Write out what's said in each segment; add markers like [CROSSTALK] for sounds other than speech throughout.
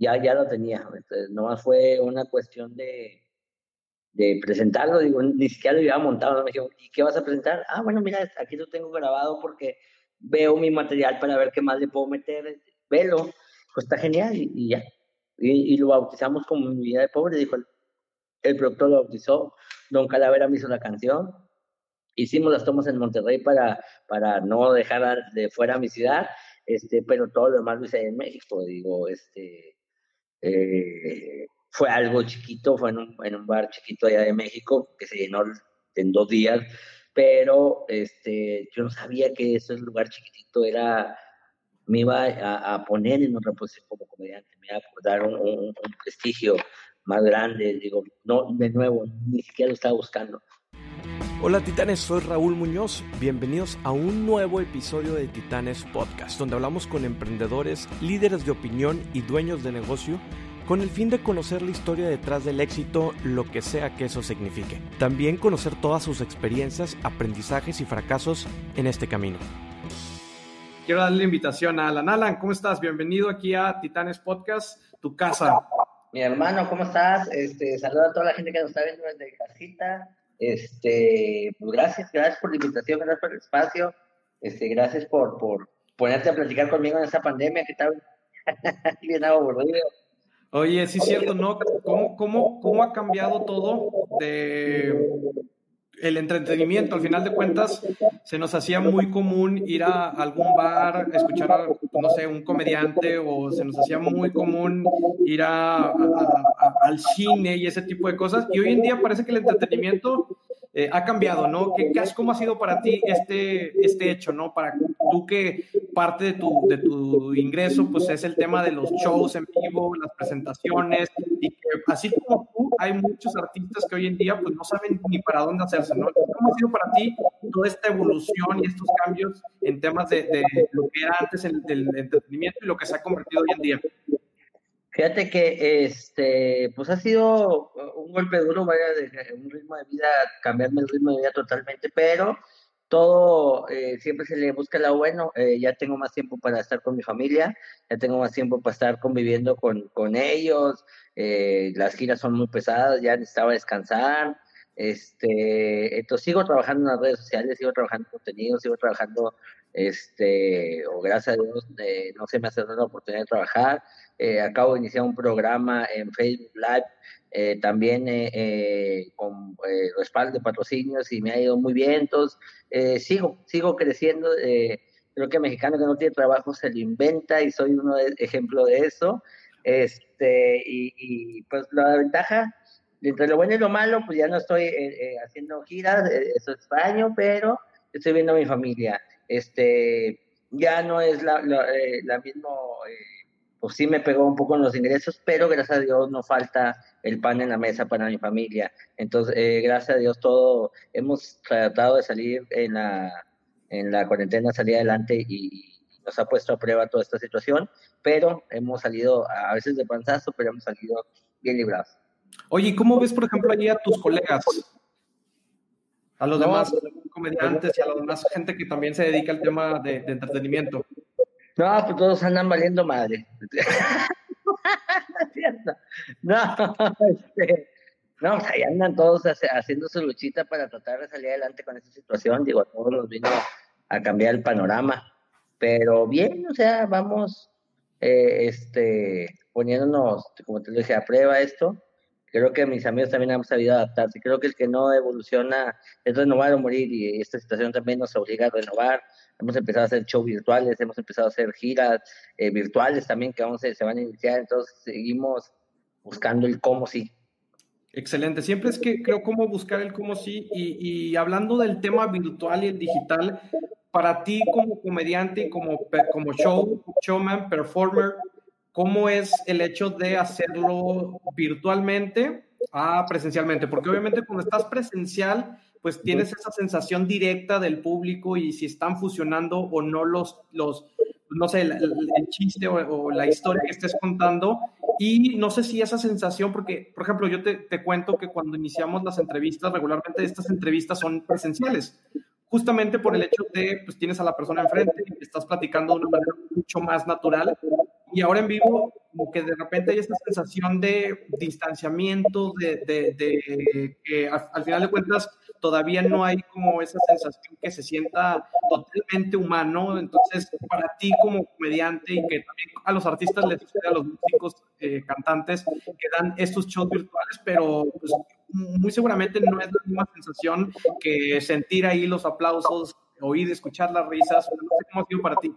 ya, ya lo tenía. Entonces, nomás fue una cuestión de, de presentarlo, digo, ni siquiera lo había montado, me dijo, ¿y qué vas a presentar? Ah, bueno, mira, aquí lo tengo grabado porque veo mi material para ver qué más le puedo meter, velo, pues está genial y, ya. Y, lo bautizamos como Mi vida de pobre, dijo el, el productor lo bautizó, Don Calavera me hizo la canción, hicimos las tomas en Monterrey para, para no dejar de fuera mi ciudad, este, pero todo lo demás lo hice en México, digo, este, eh, fue algo chiquito, fue en un, en un, bar chiquito allá de México que se llenó en dos días, pero este, yo no sabía que ese lugar chiquitito era, me iba a, poner en otra posición como comediante, me iba a dar un, un, prestigio más grande, digo, no, de nuevo, ni siquiera lo estaba buscando. Hola titanes, soy Raúl Muñoz, bienvenidos a un nuevo episodio de Titanes Podcast, donde hablamos con emprendedores, líderes de opinión y dueños de negocio con el fin de conocer la historia detrás del éxito, lo que sea que eso signifique. También conocer todas sus experiencias, aprendizajes y fracasos en este camino. Quiero darle la invitación a Alan. Alan, ¿cómo estás? Bienvenido aquí a Titanes Podcast, tu casa. Mi hermano, ¿cómo estás? Este, saluda a toda la gente que nos está viendo desde casita. Este, pues gracias, gracias por la invitación, gracias por el espacio. Este, gracias por, por ponerte a platicar conmigo en esta pandemia que está [LAUGHS] bien aburrido. Oye, sí es cierto, ¿no? ¿Cómo, cómo, cómo ha cambiado todo de el entretenimiento? Al final de cuentas, se nos hacía muy común ir a algún bar, escuchar, a, no sé, un comediante, o se nos hacía muy común ir a, al cine y ese tipo de cosas. Y hoy en día parece que el entretenimiento eh, ha cambiado, ¿no? ¿Qué, ¿Cómo ha sido para ti este, este hecho, ¿no? Para tú que parte de tu, de tu ingreso, pues es el tema de los shows en vivo, las presentaciones, y que así como tú, hay muchos artistas que hoy en día pues no saben ni para dónde hacerse, ¿no? ¿Cómo ha sido para ti toda esta evolución y estos cambios en temas de, de lo que era antes el, entretenimiento y lo que se ha convertido hoy en día? Fíjate que este, pues ha sido un golpe duro, vaya, un ritmo de vida, cambiarme el ritmo de vida totalmente, pero todo eh, siempre se le busca lo bueno. Eh, ya tengo más tiempo para estar con mi familia, ya tengo más tiempo para estar conviviendo con, con ellos. Eh, las giras son muy pesadas, ya necesitaba descansar. Este, entonces sigo trabajando en las redes sociales, sigo trabajando en contenido, sigo trabajando, este, o gracias a Dios, no se me ha dado la oportunidad de trabajar. Eh, acabo de iniciar un programa en Facebook Live, eh, también eh, con respaldo de patrocinios y me ha ido muy bien. Entonces, sigo, sigo creciendo. creo que mexicano que no tiene trabajo se lo inventa y soy uno de, ejemplo de eso. Este, y, pues la ventaja entre lo bueno y lo malo, pues ya no estoy eh, eh, haciendo giras, eh, eso es extraño, pero estoy viendo a mi familia. Este, ya no es la, la, misma, pues sí me pegó un poco en los ingresos, pero gracias a Dios no falta el pan en la mesa para mi familia. Entonces, gracias a Dios todo, hemos tratado de salir en la, en la cuarentena, salir adelante y nos ha puesto a prueba toda esta situación, pero hemos salido a veces de panzazo, pero hemos salido bien librados. Oye, ¿cómo ves, por ejemplo, allí a tus colegas? A los demás comediantes y a la demás gente que también se dedica al tema de, entretenimiento. No, pues todos andan valiendo madre. [LAUGHS] no, este, no, pues ahí andan todos haciendo su luchita para tratar de salir adelante con esta situación. Digo, a todos nos vino a cambiar el panorama. Pero bien, o sea, vamos eh, este, poniéndonos, como te dije, a prueba esto creo que mis amigos también han sabido adaptarse. Creo que el que no evoluciona es renovar o morir y esta situación también nos obliga a renovar. Hemos empezado a hacer shows virtuales, hemos empezado a hacer giras eh, virtuales también que aún se, van a iniciar, entonces seguimos buscando el cómo sí. Excelente, siempre es que creo cómo buscar el cómo sí y, y hablando del tema virtual y el digital, para ti como comediante como, como show, showman, performer, ¿Cómo es el hecho de hacerlo virtualmente a presencialmente? Porque obviamente cuando estás presencial, pues tienes esa sensación directa del público y si están fusionando o no los, los no sé, el, chiste o, la historia que estés contando. Y no sé si esa sensación, porque, por ejemplo, yo te, te cuento que cuando iniciamos las entrevistas, regularmente estas entrevistas son presenciales justamente por el hecho de, pues tienes a la persona enfrente y estás platicando de una manera mucho más natural y ahora en vivo como que de repente hay esta sensación de distanciamiento, de, de, que al, final de cuentas todavía no hay como esa sensación que se sienta totalmente humano. Entonces, para ti como comediante y que también a los artistas les sucede a los músicos, eh, cantantes, que dan estos shows virtuales, pero pues, muy seguramente no es la misma sensación que sentir ahí los aplausos, oír, escuchar las risas. No sé cómo ha sido para ti.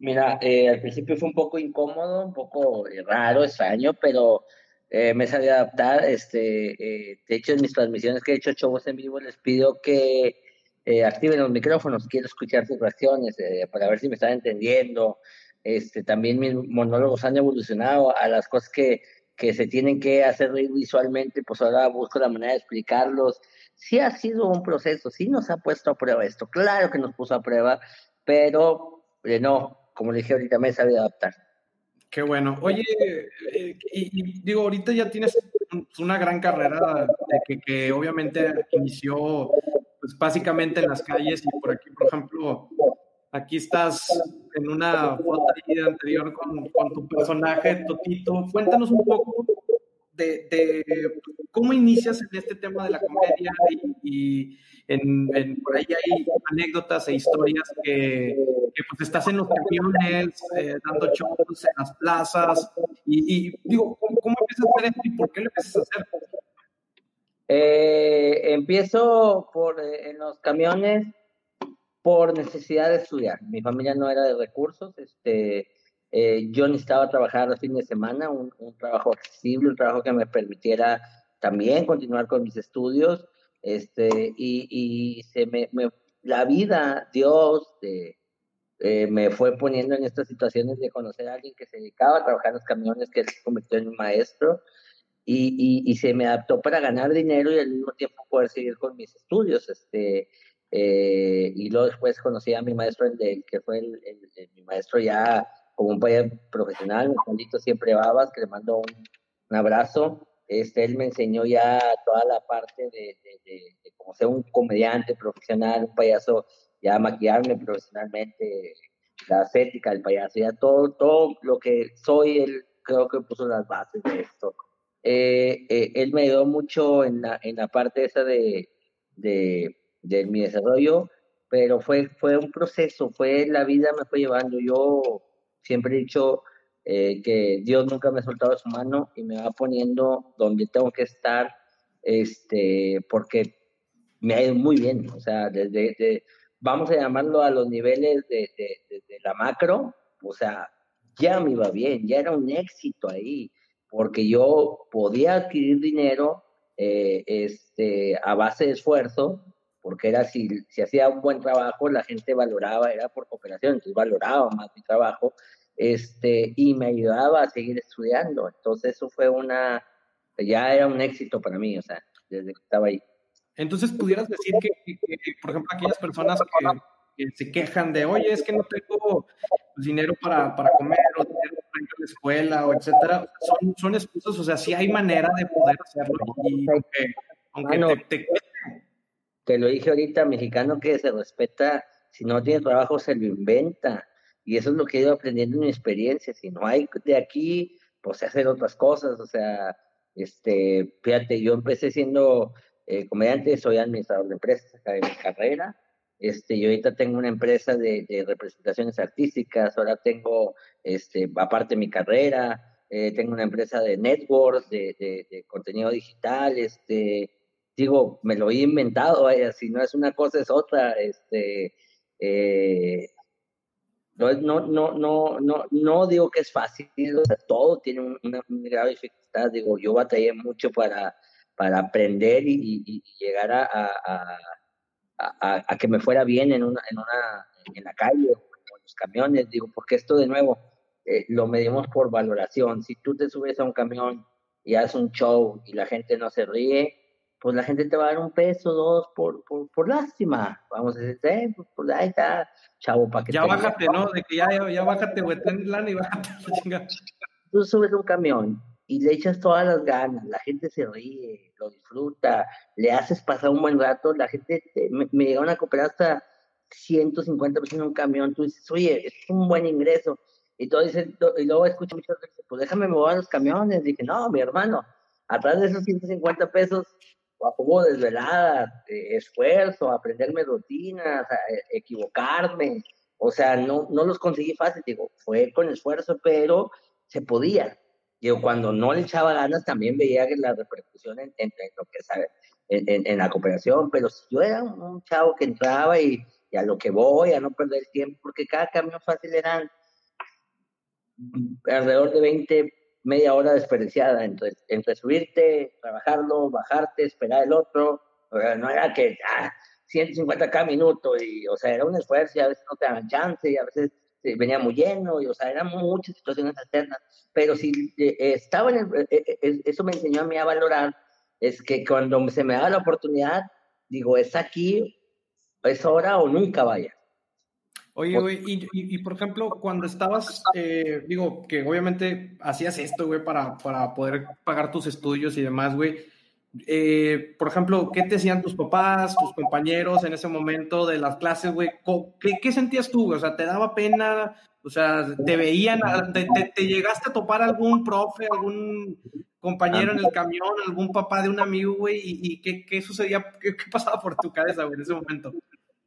Mira, eh, al principio fue un poco incómodo, un poco eh, raro, extraño, pero eh, me sabía adaptar. Este, de hecho, en mis transmisiones que he hecho shows en vivo, les pido que activen los micrófonos. Quiero escuchar sus reacciones para ver si me están entendiendo. Este, también mis monólogos han evolucionado a las cosas que, que se tienen que hacer visualmente, pues ahora busco la manera de explicarlos. Sí ha sido un proceso, sí nos ha puesto a prueba esto. Claro que nos puso a prueba, pero no, como le dije ahorita, me he sabido adaptar. Qué bueno. Oye, eh, y, digo, ahorita ya tienes una gran carrera de que, obviamente inició pues, básicamente en las calles y por aquí, por ejemplo, aquí estás en una foto anterior con, con, tu personaje, Totito. Cuéntanos un poco de, de, cómo inicias en este tema de la comedia y, en, por ahí hay anécdotas e historias que, pues estás en los camiones, eh, dando shows en las plazas, y, digo, ¿cómo, empiezas a hacer esto y por qué lo empiezas a hacer? Eh, empiezo por eh, en los camiones por necesidad de estudiar. Mi familia no era de recursos, este, yo necesitaba trabajar los fines de semana, un, un, trabajo accesible, un trabajo que me permitiera también continuar con mis estudios este, y, y se me, la vida, Dios, eh, me fue poniendo en estas situaciones de conocer a alguien que se dedicaba a trabajar en los camiones, que se convirtió en un maestro, y, y, se me adaptó para ganar dinero y al mismo tiempo poder seguir con mis estudios. Este, eh, y luego después conocí a mi maestro, el que fue el, mi maestro ya como un país profesional, mi siempre Babas, que le mando un, un abrazo. Este, él me enseñó ya toda la parte de, de, cómo ser un comediante profesional, un payaso, ya maquillarme profesionalmente, la estética del payaso, ya todo, todo lo que soy, él creo que puso las bases de esto. Eh, eh, él me ayudó mucho en la, en la parte esa de, de, de, mi desarrollo, pero fue, fue un proceso, fue la vida me fue llevando. Yo siempre he dicho, eh, que Dios nunca me ha soltado su mano y me va poniendo donde tengo que estar, este, porque me ha ido muy bien, o sea, desde, vamos a llamarlo a los niveles de, de, la macro, o sea, ya me iba bien, ya era un éxito ahí, porque yo podía adquirir dinero eh, este, a base de esfuerzo, porque era si, si hacía un buen trabajo, la gente valoraba, era por cooperación, entonces valoraba más mi trabajo, este, y me ayudaba a seguir estudiando. Entonces eso fue una, ya era un éxito para mí, o sea, desde que estaba ahí. Entonces, pudieras decir que, por ejemplo, aquellas personas que, se quejan de, oye, es que no tengo dinero para, para comer o dinero para ir a la escuela o etcétera, son, son excusas, o sea, sí hay manera de poder hacerlo y aunque, te, te, te lo dije ahorita, mexicano que se respeta, si no tiene trabajo se lo inventa y eso es lo que he ido aprendiendo en mi experiencia. Si no hay de aquí, pues hacer otras cosas. O sea, este, fíjate, yo empecé siendo eh, comediante, soy administrador de empresas, acabé mi carrera. Este, yo ahorita tengo una empresa de, representaciones artísticas, ahora tengo, este, aparte de mi carrera, eh, tengo una empresa de networks, de, de, contenido digital, este, digo, me lo he inventado, vaya, si no es una cosa es otra, este, eh, no, no, no, no, no digo que es fácil, todo tiene una, grave dificultad. Digo, yo batallé mucho para, para aprender y, llegar a, a, a, que me fuera bien en una, en una, en la calle o en los camiones. Digo, porque esto de nuevo eh, lo medimos por valoración. Si tú te subes a un camión y haces un show y la gente no se ríe, pues la gente te va a dar un peso, dos, por, por, por lástima. Vamos a decir, eh, pues, pues ahí está, chavo, para que Ya bájate, ¿no? De que ya, ya, bájate, güey, ten lana y bájate [LAUGHS] Tú subes un camión y le echas todas las ganas, la gente se ríe, lo disfruta, le haces pasar un buen rato, la gente, me, me llegaron a cooperar hasta 150 pesos en un camión, tú dices, oye, es un buen ingreso. Y, todo dice, y luego escucho mucho, pues déjame mover los camiones. Dije, no, mi hermano, atrás de esos 150 pesos, hubo desvelada, eh, esfuerzo, aprenderme rutinas, e, equivocarme. O sea, no, no los conseguí fácil, digo, fue con esfuerzo, pero se podía. Digo, cuando no le echaba ganas, también veía que la repercusión en, lo que sabe, en, en, la cooperación, pero si yo era un, chavo que entraba y, a lo que voy, a no perder tiempo, porque cada cambio fácil eran alrededor de 20, media hora desperdiciada entre, entre subirte, trabajarlo, bajarte, esperar el otro. no era que ah, 150 cada minuto, y, o sea, era un esfuerzo y a veces no te daban chance y a veces venía muy lleno, y, o sea, eran muchas situaciones alternas. Pero si eh, estaba en el, eh, eh, eso me enseñó a mí a valorar, es que cuando se me da la oportunidad, digo, es aquí, es ahora o nunca vaya. Oye, güey, y, y, por ejemplo, cuando estabas, eh, digo, que obviamente hacías esto, güey, para, para poder pagar tus estudios y demás, güey. Eh, por ejemplo, ¿qué te decían tus papás, tus compañeros en ese momento de las clases, güey? ¿Qué, ¿Qué, sentías tú, güey? O sea, ¿te daba pena? O sea, ¿te veían? ¿Te, te, llegaste a topar algún profe, algún compañero en el camión, algún papá de un amigo, güey? ¿Y, y qué, qué, sucedía? ¿Qué, ¿Qué, pasaba por tu cabeza, güey, en ese momento?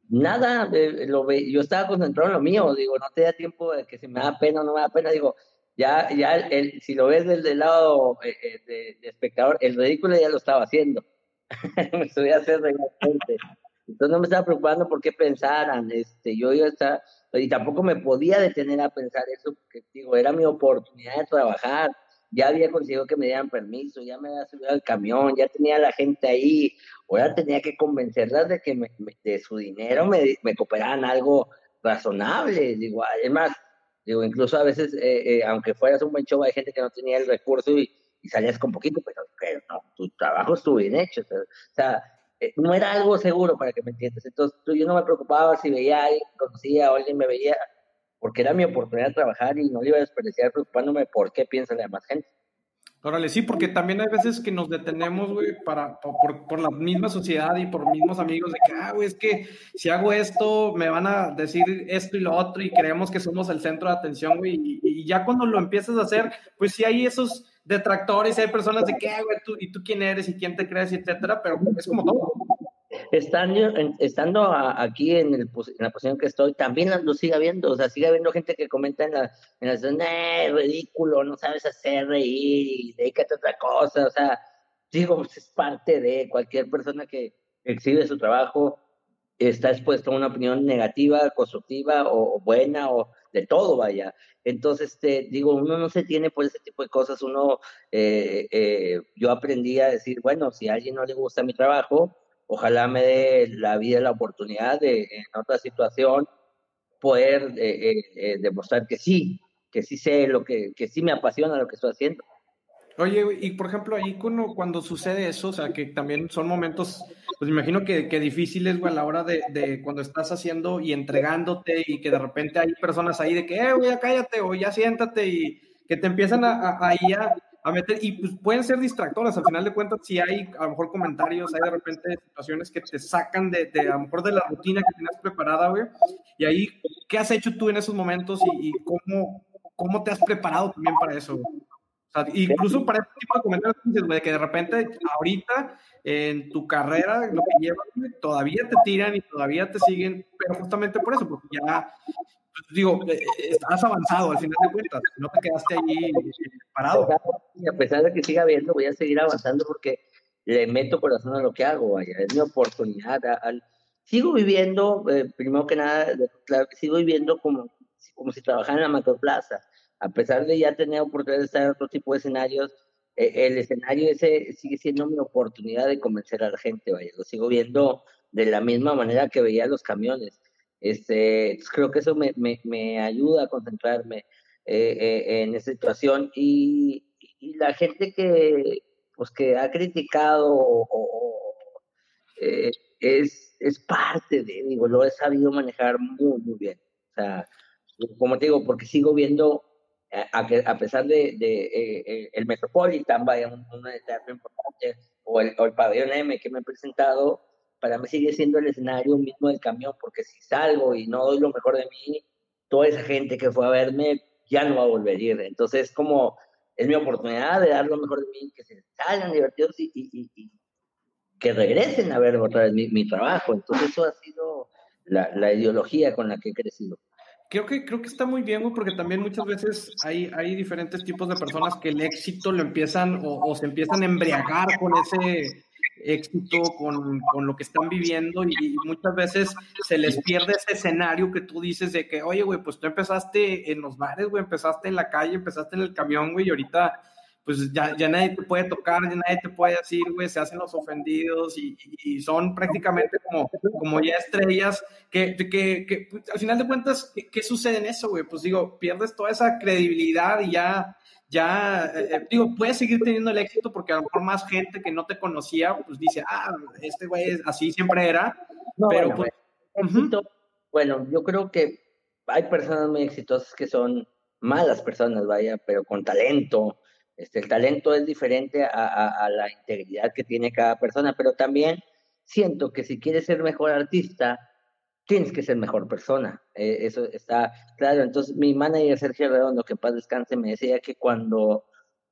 Nada, lo ve, yo estaba concentrado en lo mío, digo, no te da tiempo de que si me da pena o no me da pena, digo, ya, ya el, si lo ves desde el lado eh, eh, de, espectador, el ridículo ya lo estaba haciendo, [LAUGHS] me subí a hacer. Entonces no me estaba preocupando por qué pensaran, este, yo ya estaba, y tampoco me podía detener a pensar eso, porque digo, era mi oportunidad de trabajar, ya había conseguido que me dieran permiso, ya me había subido al camión, ya tenía a la gente ahí, ahora tenía que convencerlas de que de su dinero me, me cooperaran algo razonable. Digo, además, digo, incluso a veces, eh, eh, aunque fueras un buen show, hay gente que no tenía el recurso y, salías con poquito, pero, no, tu trabajo estuvo bien hecho. O sea, eh, no era algo seguro para que me entiendas. Entonces, yo no me preocupaba si veía a alguien conocía o alguien me veía porque era mi oportunidad de trabajar y no le iba a desperdiciar preocupándome por qué piensa la demás gente. Órale, sí, porque también hay veces que nos detenemos, güey, para, por, por, la misma sociedad y por mismos amigos, de que, ah, güey, es que si hago esto, me van a decir esto y lo otro, y creemos que somos el centro de atención, güey, y, ya cuando lo empiezas a hacer, pues sí hay esos detractores, hay personas de que, ah, güey, tú, y tú quién eres y quién te crees, etcétera, pero es como todo. Estando, estando aquí en, la posición que estoy, también lo sigue habiendo, o sea, sigue habiendo gente que comenta en la, en la zona, eh, ridículo, no sabes hacer reír, dedícate a otra cosa, o sea, digo, pues, es parte de cualquier persona que exhibe su trabajo, está expuesto a una opinión negativa, constructiva o, buena o de todo, vaya. Entonces, este, digo, uno no se tiene por ese tipo de cosas, uno, eh, eh, yo aprendí a decir, bueno, si a alguien no le gusta mi trabajo, ojalá me dé la vida la oportunidad de en otra situación poder eh, eh, eh, demostrar que sí, que sí sé lo que, que sí me apasiona lo que estoy haciendo. Oye, y por ejemplo, ahí cuando, cuando sucede eso, o sea, que también son momentos, pues imagino que, que difíciles, güey, a la hora de, de, cuando estás haciendo y entregándote y que de repente hay personas ahí de que, eh, güey, ya cállate o ya siéntate y que te empiezan a, a, ahí a, a meter, y pues pueden ser distractores, al final de cuentas, si hay a lo mejor comentarios, hay de repente situaciones que te sacan de, de a lo mejor de la rutina que tienes preparada, güey, y ahí, ¿qué has hecho tú en esos momentos y, cómo, cómo te has preparado también para eso? O sea, incluso para este tipo de comentarios, güey, que de repente ahorita en tu carrera, lo que llevas, todavía te tiran y todavía te siguen, pero justamente por eso, porque ya digo, eh, eh, has avanzado al final de cuentas, no te quedaste ahí parado. Y a pesar de que siga viendo, voy a seguir avanzando porque le meto corazón a lo que hago, vaya, es mi oportunidad. sigo viviendo, eh, primero que nada, claro, sigo viviendo como, como si trabajara en la macroplaza, a pesar de ya tener oportunidad de estar en otro tipo de escenarios, el escenario ese sigue siendo mi oportunidad de convencer a la gente, vaya, lo sigo viendo de la misma manera que veía los camiones este, creo que eso me, me, me ayuda a concentrarme eh, eh, en esa situación y, y, la gente que, pues, que ha criticado o, eh, es, es parte de, digo, lo he sabido manejar muy, muy bien. O sea, como te digo, porque sigo viendo, a, a pesar de, de el Metropolitan, vaya, un, un importante, o el, o el pabellón M que me he presentado, para mí sigue siendo el escenario mismo del camión, porque si salgo y no doy lo mejor de mí, toda esa gente que fue a verme ya no va a volver a ir. Entonces, como es mi oportunidad de dar lo mejor de mí, que se salgan divertidos y, y, y, que regresen a ver otra vez mi, mi, trabajo. Entonces, eso ha sido la, la ideología con la que he crecido. Creo que, creo que está muy bien, güey, porque también muchas veces hay, hay diferentes tipos de personas que el éxito lo empiezan o, se empiezan a embriagar con ese éxito, con, con, lo que están viviendo y muchas veces se les pierde ese escenario que tú dices de que, oye, güey, pues tú empezaste en los bares, güey, empezaste en la calle, empezaste en el camión, güey, y ahorita pues ya, ya nadie te puede tocar, ya nadie te puede decir, güey, se hacen los ofendidos y, y, son prácticamente como, como ya estrellas que, que, que pues, al final de cuentas, ¿qué, ¿qué, sucede en eso, güey? Pues digo, pierdes toda esa credibilidad y ya, ya, eh, digo, puedes seguir teniendo el éxito porque a lo mejor más gente que no te conocía, pues dice, ah, este güey así siempre era, no, pero bueno, pues... Uh -huh. Bueno, yo creo que hay personas muy exitosas que son malas personas, vaya, pero con talento, este, el talento es diferente a, la integridad que tiene cada persona, pero también siento que si quieres ser mejor artista, tienes que ser mejor persona. Eh, eso está claro. Entonces, mi manager Sergio Redondo, que en paz descanse, me decía que cuando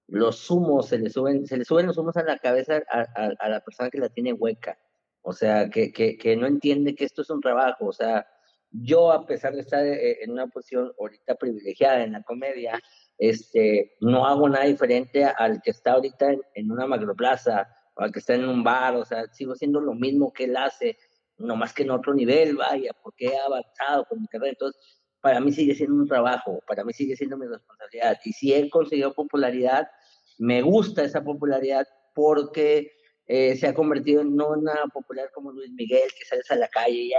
los humos se le suben, se le suben los humos a la cabeza a, la persona que la tiene hueca. O sea, que, que, que no entiende que esto es un trabajo. O sea, yo, a pesar de estar eh, en una posición ahorita privilegiada en la comedia, este, no hago nada diferente al que está ahorita en, en, una macroplaza o al que está en un bar, o sea, sigo haciendo lo mismo que él hace, no más que en otro nivel, vaya, porque he avanzado con mi carrera, entonces para mí sigue siendo un trabajo, para mí sigue siendo mi responsabilidad, y si he conseguido popularidad, me gusta esa popularidad porque eh, se ha convertido en una popular como Luis Miguel, que sales a la calle y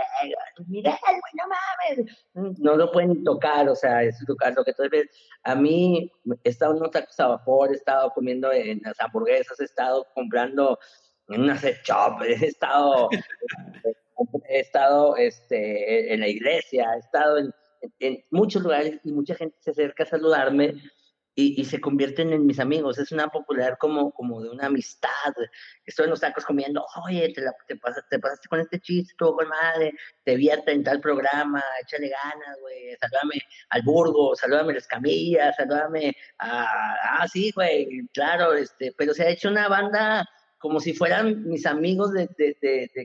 Luis Miguel, güey, no mames, no lo pueden tocar, o sea, es lo que entonces a mí he estado en tacos a vapor, he estado comiendo en las hamburguesas, he estado comprando en una set shop, [LAUGHS] he estado, he estado este, en la iglesia, he estado en, en muchos lugares y mucha gente se acerca a saludarme y, se convierten en mis amigos. Es una popular como, como de una amistad. Estoy en los tacos comiendo, oye, te, la, te, pasaste, te pasaste con este chiste, todo con madre, te vi en tal programa, échale ganas, güey, salúdame al Burgo, salúdame a las camillas, salúdame a, ah, sí, güey, claro, este, pero se ha hecho una banda como si fueran mis amigos de,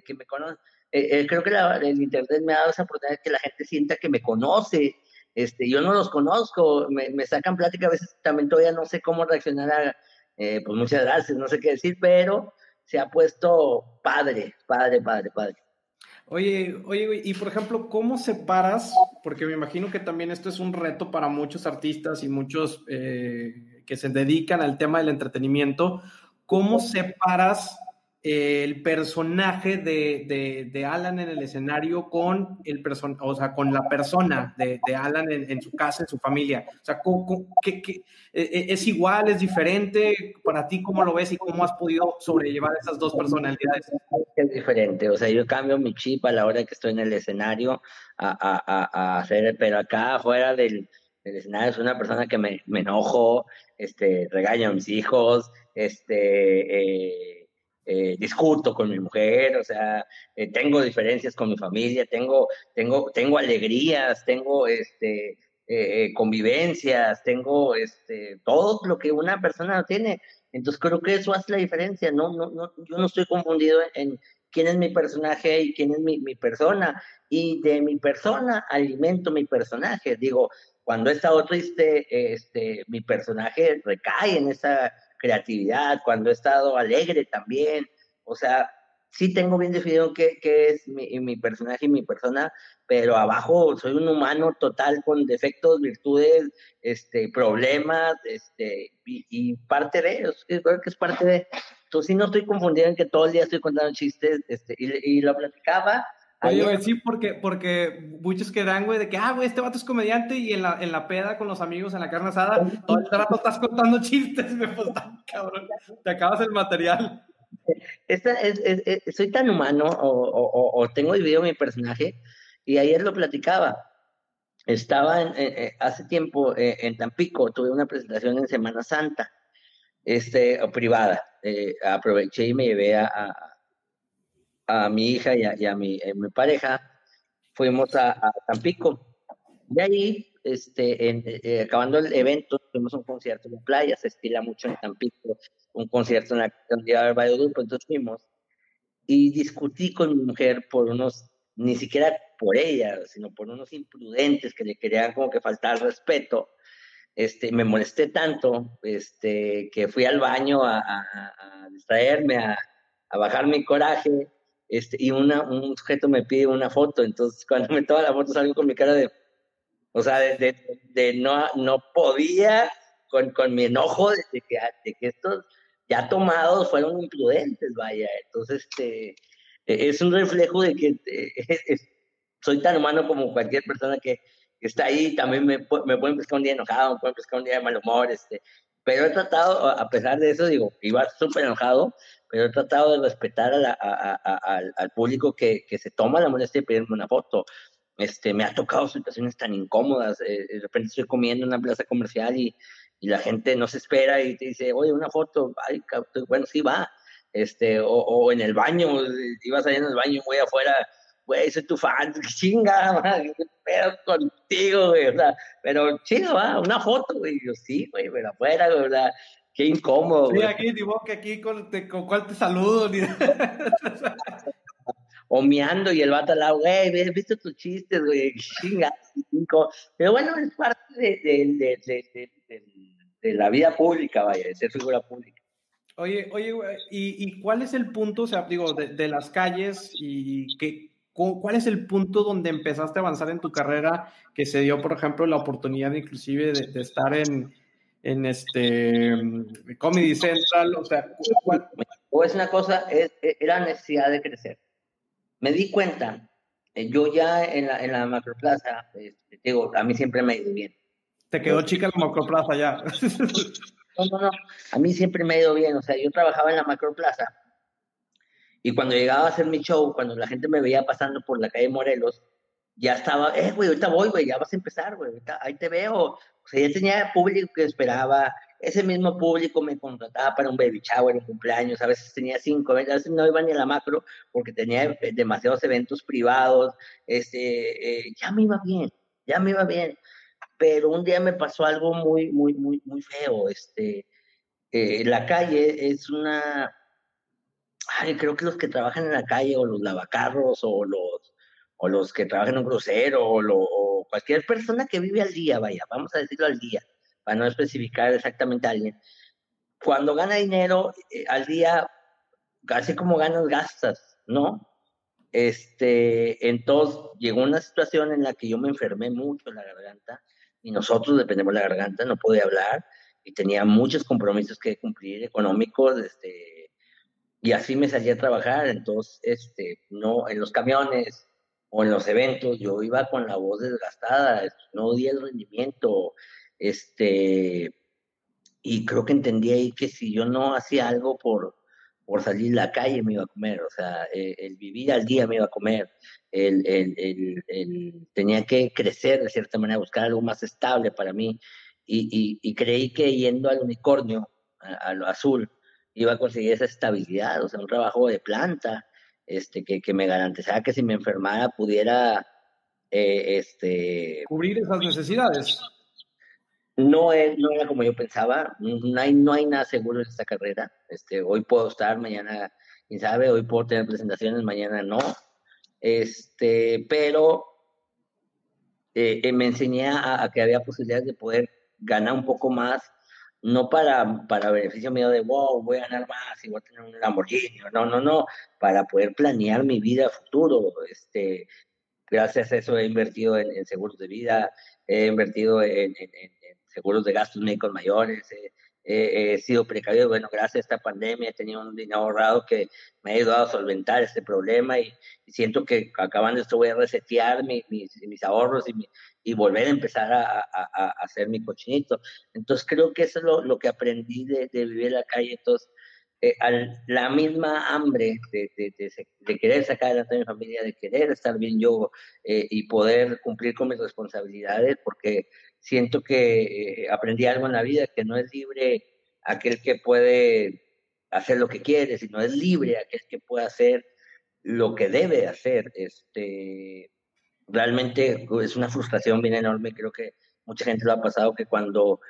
que me conocen. Eh, eh, creo que la, el internet me ha dado esa oportunidad de que la gente sienta que me conoce, este, yo no los conozco, me, me, sacan plática, a veces también todavía no sé cómo reaccionar a, eh, pues muchas gracias, no sé qué decir, pero se ha puesto padre, padre, padre, padre. Oye, oye, y por ejemplo, ¿cómo separas? Porque me imagino que también esto es un reto para muchos artistas y muchos eh, que se dedican al tema del entretenimiento. ¿Cómo separas el personaje de, de, de, Alan en el escenario con el person o sea, con la persona de, de Alan en, su casa, en su familia. O sea, ¿qué, qué, e, e, ¿es igual, es diferente? Para ti, ¿cómo lo ves y cómo has podido sobrellevar esas dos personalidades? Es diferente, o sea, yo cambio mi chip a la hora que estoy en el escenario a, a, a hacer, pero acá afuera del, del escenario es una persona que me, me enojo, este, regaño a mis hijos, este... Eh, eh, discuto con mi mujer, o sea, eh, tengo diferencias con mi familia, tengo, tengo, tengo alegrías, tengo este, eh, convivencias, tengo este, todo lo que una persona tiene. Entonces creo que eso hace la diferencia, ¿no? no, no yo no estoy confundido en quién es mi personaje y quién es mi, mi persona. Y de mi persona alimento mi personaje. Digo, cuando he estado triste, este, mi personaje recae en esa creatividad, cuando he estado alegre también, o sea, sí tengo bien definido qué, qué es mi, mi, personaje y mi persona, pero abajo soy un humano total con defectos, virtudes, este, problemas, este, y, parte de, creo que es parte de, entonces sí no estoy confundido en que todo el día estoy contando chistes, este, y lo platicaba, Oye, güey, sí, porque, porque muchos quedan, güey, de que, ah, güey, este vato es comediante y en la, en la peda con los amigos en la carne asada, todo el rato estás contando [LAUGHS] chistes, me pues, cabrón, te acabas el material. Esta es, es, es, soy tan humano o, o, o, tengo dividido mi personaje y ayer lo platicaba. Estaba en, eh, hace tiempo eh, en Tampico, tuve una presentación en Semana Santa, este, privada. Eh, aproveché y me llevé a, a a mi hija y a, y a, mi, a mi, pareja, fuimos a, a, Tampico. De ahí este, eh, acabando el evento, tuvimos un concierto en playa, se estila mucho en Tampico, un concierto en la cantidad del Valle Grupo, entonces fuimos y discutí con mi mujer por unos, ni siquiera por ella, sino por unos imprudentes que le querían como que faltar respeto. Este, me molesté tanto este, que fui al baño a, a, distraerme, a, a, bajar mi coraje, este, y una, un sujeto me pide una foto, entonces cuando me toma la foto salgo con mi cara de, o sea, de, de, no, no podía con, con mi enojo de que, de que estos ya tomados fueron imprudentes, vaya. Entonces, este, e, es un reflejo de que eh, soy tan humano como cualquier persona que, está ahí. También me, me pueden pescar un día enojado, me pueden pescar un día de mal humor, este, pero he tratado, a pesar de eso, digo, iba súper enojado, pero he tratado de respetar a al, al, público que, que, se toma la molestia de pedirme una foto. Este, me ha tocado situaciones tan incómodas. Eh, de repente estoy comiendo en una plaza comercial y, y la gente no se espera y te dice, oye, una foto, ay, bueno, sí va, este, o, o en el baño, ibas allá en el baño muy afuera, güey, soy tu fan, [LAUGHS] chinga, qué pedo contigo, güey, o sea, pero chinga, va, una foto, güey, yo sí, güey, pero afuera, güey, ¿verdad? Qué incómodo. Sí, aquí, digo que aquí con, con cuál te saludo. [LAUGHS] o miando y el vato al lado, güey, ¿has visto tus chistes, güey? Chinga. Pero bueno, es parte de, de, de, de, la vida pública, vaya, de ser figura pública. Oye, oye, ¿y, ¿y cuál es el punto, o sea, digo, de, las calles y qué, cuál es el punto donde empezaste a avanzar en tu carrera que se dio, por ejemplo, la oportunidad inclusive de, estar en, en este Comedy Central, o sea, ¿cuál? O es una cosa, es, era necesidad de crecer me di cuenta, eh, yo ya en la, en la macroplaza, este, digo, a mí siempre me ha ido bien. Te quedó chica la macroplaza ya. [LAUGHS] No, no, no, a mí siempre me ha ido bien, o sea, yo trabajaba en la macroplaza y cuando llegaba a hacer mi show, cuando la gente me veía pasando por la calle Morelos, ya estaba, eh, güey, ahorita voy, güey, ya vas a empezar, güey, ahí te veo. O sea, ya tenía público que esperaba, ese mismo público me contrataba para un baby shower, un cumpleaños, a veces tenía cinco, a veces no iba ni a la macro porque tenía eh, demasiados eventos privados, este, eh, ya me iba bien, ya me iba bien, pero un día me pasó algo muy, muy, muy, muy feo, este, eh, la calle es una, ay, creo que los que trabajan en la calle o los lavacarros o los, o los que trabajan en un crucero o, o cualquier persona que vive al día, vaya, vamos a decirlo al día, para no especificar exactamente a alguien, cuando gana dinero eh, al día, casi como ganas, gastas, ¿no? Este, entonces llegó una situación en la que yo me enfermé mucho en la garganta y nosotros dependemos de la garganta, no podía hablar y tenía muchos compromisos que cumplir económicos, este, y así me salí a trabajar, entonces, este, no, en los camiones o en los eventos, yo iba con la voz desgastada, no di el rendimiento, este, y creo que entendí ahí que si yo no hacía algo por, por salir a la calle me iba a comer, o sea, eh, el, vivir al día me iba a comer, el, el, el, tenía que crecer de cierta manera, buscar algo más estable para mí, y, creí que yendo al unicornio, a, lo azul, iba a conseguir esa estabilidad, o sea, un trabajo de planta, este, que, que me garantizara que si me enfermara pudiera, eh, este... Cubrir esas necesidades no, es, no era como yo pensaba, no hay, no hay nada seguro en esta carrera. Este, hoy puedo estar, mañana, quién sabe, hoy puedo tener presentaciones, mañana no. Este, pero eh, eh, me enseñé a, que había posibilidades de poder ganar un poco más, no para, para beneficio mío de, wow, voy a ganar más y voy a tener un Lamborghini, no, no, no, para poder planear mi vida futuro. Este, gracias a eso he invertido en, seguros de vida, he invertido en seguros de gastos médicos mayores, he sido precavido, bueno, gracias a esta pandemia he tenido un dinero ahorrado que me ha ayudado a solventar este problema y, siento que acabando esto voy a resetear mis, mis, ahorros y, y, volver a empezar a, a, hacer mi cochinito. Entonces creo que eso es lo, lo que aprendí de, de, vivir en la calle. Entonces, eh, la misma hambre de, de, de, querer sacar adelante a mi familia, de querer estar bien yo eh, y poder cumplir con mis responsabilidades, porque siento que eh, aprendí algo en la vida, que no es libre aquel que puede hacer lo que quiere, sino es libre aquel que puede hacer lo que debe hacer. Este, realmente es una frustración bien enorme, creo que mucha gente lo ha pasado que cuando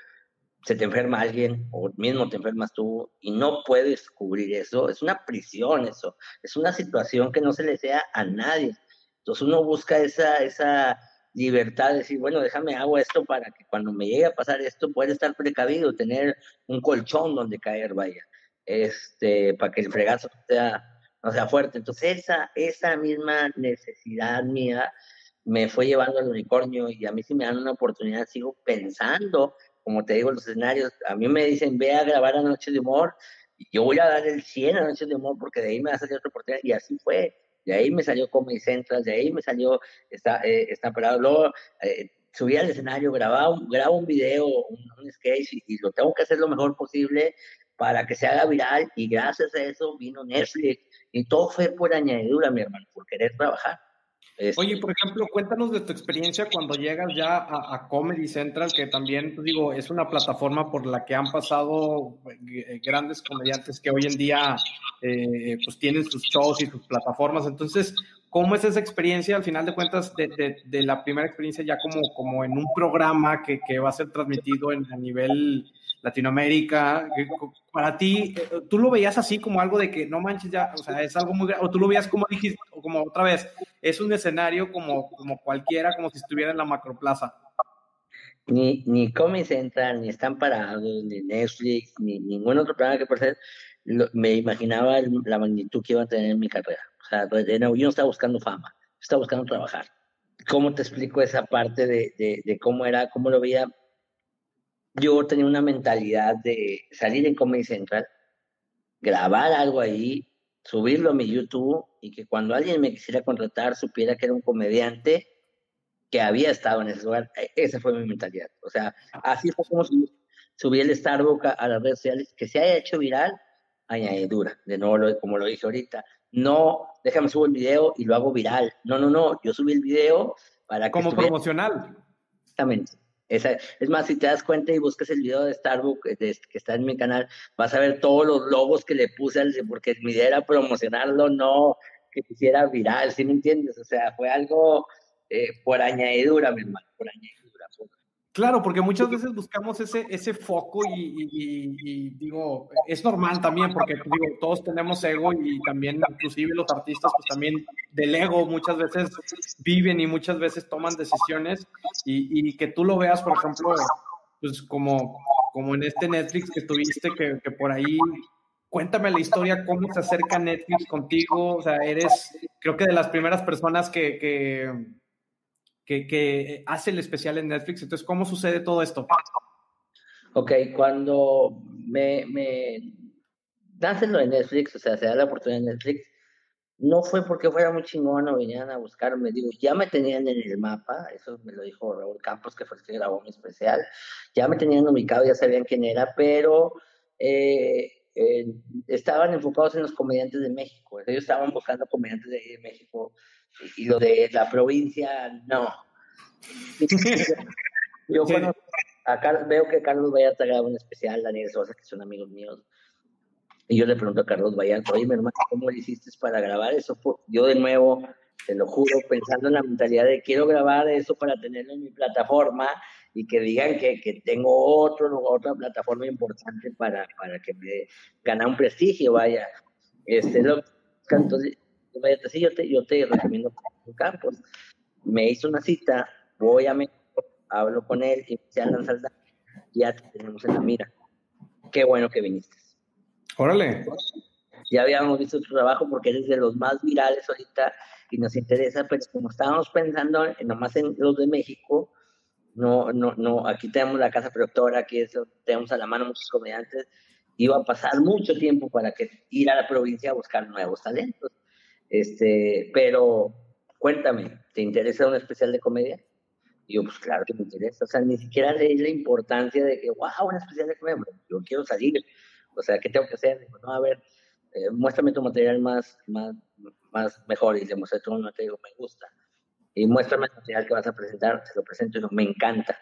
se te enferma alguien o mismo te enfermas tú y no puedes cubrir eso, es una prisión eso, es una situación que no se le sea a nadie. Entonces uno busca esa, esa libertad de decir, bueno, déjame hago esto para que cuando me llegue a pasar esto pueda estar precavido, tener un colchón donde caer, vaya, este, para que el fregazo sea, no sea fuerte. Entonces esa, esa misma necesidad mía me fue llevando al unicornio y a mí si me dan una oportunidad sigo pensando como te digo, los escenarios, a mí me dicen, ve a grabar a Noche de Humor, y yo voy a dar el 100 a Noche de Humor porque de ahí me va a salir otra oportunidad, y así fue. De ahí me salió Comedy Central, de ahí me salió Está, eh, Parado. Luego eh, subí al escenario, grababa un, grabo un video, un, sketch, y, lo tengo que hacer lo mejor posible para que se haga viral, y gracias a eso vino Netflix, y todo fue por añadidura, mi hermano, por querer trabajar. Oye, por ejemplo, cuéntanos de tu experiencia cuando llegas ya a, Comedy Central, que también, pues, digo, es una plataforma por la que han pasado eh, grandes comediantes que hoy en día eh, pues tienen sus shows y sus plataformas. Entonces, ¿cómo es esa experiencia al final de cuentas de, de, la primera experiencia ya como, como en un programa que, que va a ser transmitido en, a nivel Latinoamérica, para ti, eh, ¿tú lo veías así como algo de que no manches ya, o sea, es algo muy grande, o tú lo veías como dijiste, o como otra vez, es un escenario como, como cualquiera, como si estuviera en la macroplaza? Ni, ni Comedy Central, ni Están Parados, ni Netflix, ni ningún otro programa que por ser, me imaginaba la magnitud que iba a tener en mi carrera. O sea, pues, yo no estaba buscando fama, estaba buscando trabajar. ¿Cómo te explico esa parte de, de, de cómo era, cómo lo veía? Yo tenía una mentalidad de salir en Comedy Central, grabar algo ahí, subirlo a mi YouTube y que cuando alguien me quisiera contratar supiera que era un comediante que había estado en ese lugar. E, esa fue mi mentalidad. O sea, así fue como subí el Starbucks a, las redes sociales, que se haya hecho viral, añadidura. De nuevo, como lo dije ahorita, no, déjame subir el video y lo hago viral. No, no, no, yo subí el video para que... Como promocional. Exactamente es más, si te das cuenta y buscas el video de Starbucks que está en mi canal, vas a ver todos los logos que le puse, porque mi idea era promocionarlo, no que quisiera viral, ¿sí me entiendes? O sea, fue algo eh, por añadidura, mi hermano, por añadidura. Claro, porque muchas veces buscamos ese, ese foco y, digo, es normal también, porque pues, digo, todos tenemos ego y también, inclusive los artistas, pues también del ego muchas veces viven y muchas veces toman decisiones. Y, que tú lo veas, por ejemplo, pues como, como en este Netflix que tuviste, que, que por ahí cuéntame la historia, cómo se acerca Netflix contigo, o sea, eres, creo que de las primeras personas que, que, que, hace el especial en Netflix. Entonces, ¿cómo sucede todo esto? Ok, cuando me, me lo de Netflix, o sea, se da la oportunidad de Netflix, no fue porque fuera muy chingón o venían a buscarme, digo, ya me tenían en el mapa, eso me lo dijo Raúl Campos, que fue el que grabó mi especial, ya me tenían ubicado, ya sabían quién era, pero eh, eh, estaban enfocados en los comediantes de México, ellos estaban buscando comediantes de, de México y lo de la provincia, no. [LAUGHS] Yo veo que Carlos Vallarta graba un especial, Daniel Sosa, que son amigos míos. Y yo le pregunto a Carlos Vallarta, oye, mi hermano, ¿cómo le hiciste para grabar eso? Yo de nuevo, te lo juro, pensando en la mentalidad de quiero grabar eso para tenerlo en mi plataforma y que digan que, que tengo otro, otra plataforma importante para, para que me gane un prestigio, vaya. Este, lo, entonces, sí, yo te, yo te recomiendo Campos. Me hizo una cita, voy a México, hablo con él y se a lanzar, ya te tenemos en la mira. Qué bueno que viniste. Órale. Ya habíamos visto tu trabajo porque eres de los más virales ahorita y nos interesa, pero como estábamos pensando nomás en los de México, no, no, no, aquí tenemos la casa productora, aquí eso, tenemos a la mano muchos comediantes, iba a pasar mucho tiempo para que ir a la provincia a buscar nuevos talentos. Este, pero cuéntame, ¿te interesa un especial de comedia? Y yo, pues claro que me interesa. O sea, ni siquiera leí la importancia de que, wow, un especial de comedia. Yo quiero salir. O sea, ¿qué tengo que hacer? Digo, no, a ver, eh, muéstrame tu material más, más, más mejor. Y le mostré todo un material, me gusta. Y muéstrame el material que vas a presentar. Se lo presento y digo, me encanta.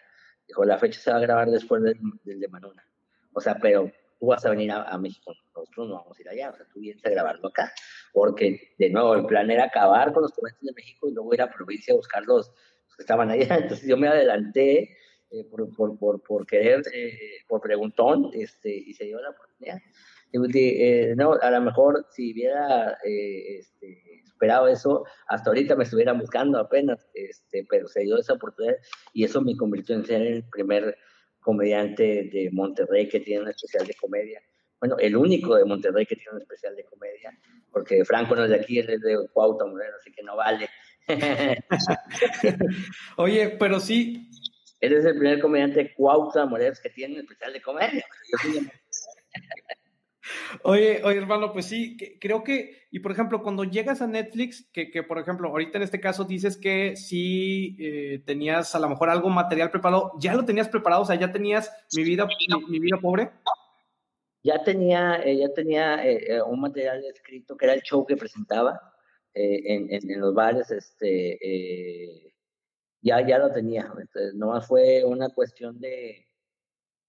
Dijo, la fecha se va a grabar después del, del de Manuna. O sea, pero tú vas a venir a, México, nosotros no vamos a ir allá, o sea, tú vienes a grabarlo acá, porque de nuevo el plan era acabar con los comediantes de México y luego ir a provincia a buscar los, que estaban allá, [LAUGHS] entonces yo me adelanté eh, por, por, por, por, querer, eh, por preguntón, este, y se dio la oportunidad. Eh, no, a lo mejor si hubiera este, esperado eso, hasta ahorita me estuvieran buscando apenas, este, pero se dio esa oportunidad y eso me convirtió en ser el primer comediante de Monterrey que tiene un especial de comedia. Bueno, el único de Monterrey que tiene un especial de comedia, porque Franco no es de aquí, él es de Cuauhtémoc, así que no vale. [LAUGHS] Oye, pero sí. Eres el primer comediante de Cuauhtémoc que tiene un especial de comedia. Oye, oye, hermano, pues sí, creo que, y por ejemplo, cuando llegas a Netflix, que, que por ejemplo, ahorita en este caso dices que sí eh, tenías a lo mejor algo material preparado, ¿ya lo tenías preparado? O sea, ¿ya tenías mi vida, mi, vida pobre? Ya tenía, eh, ya tenía eh, un material escrito que era el show que presentaba en, en, los bares, este, ya, ya lo tenía. Entonces, nomás fue una cuestión de,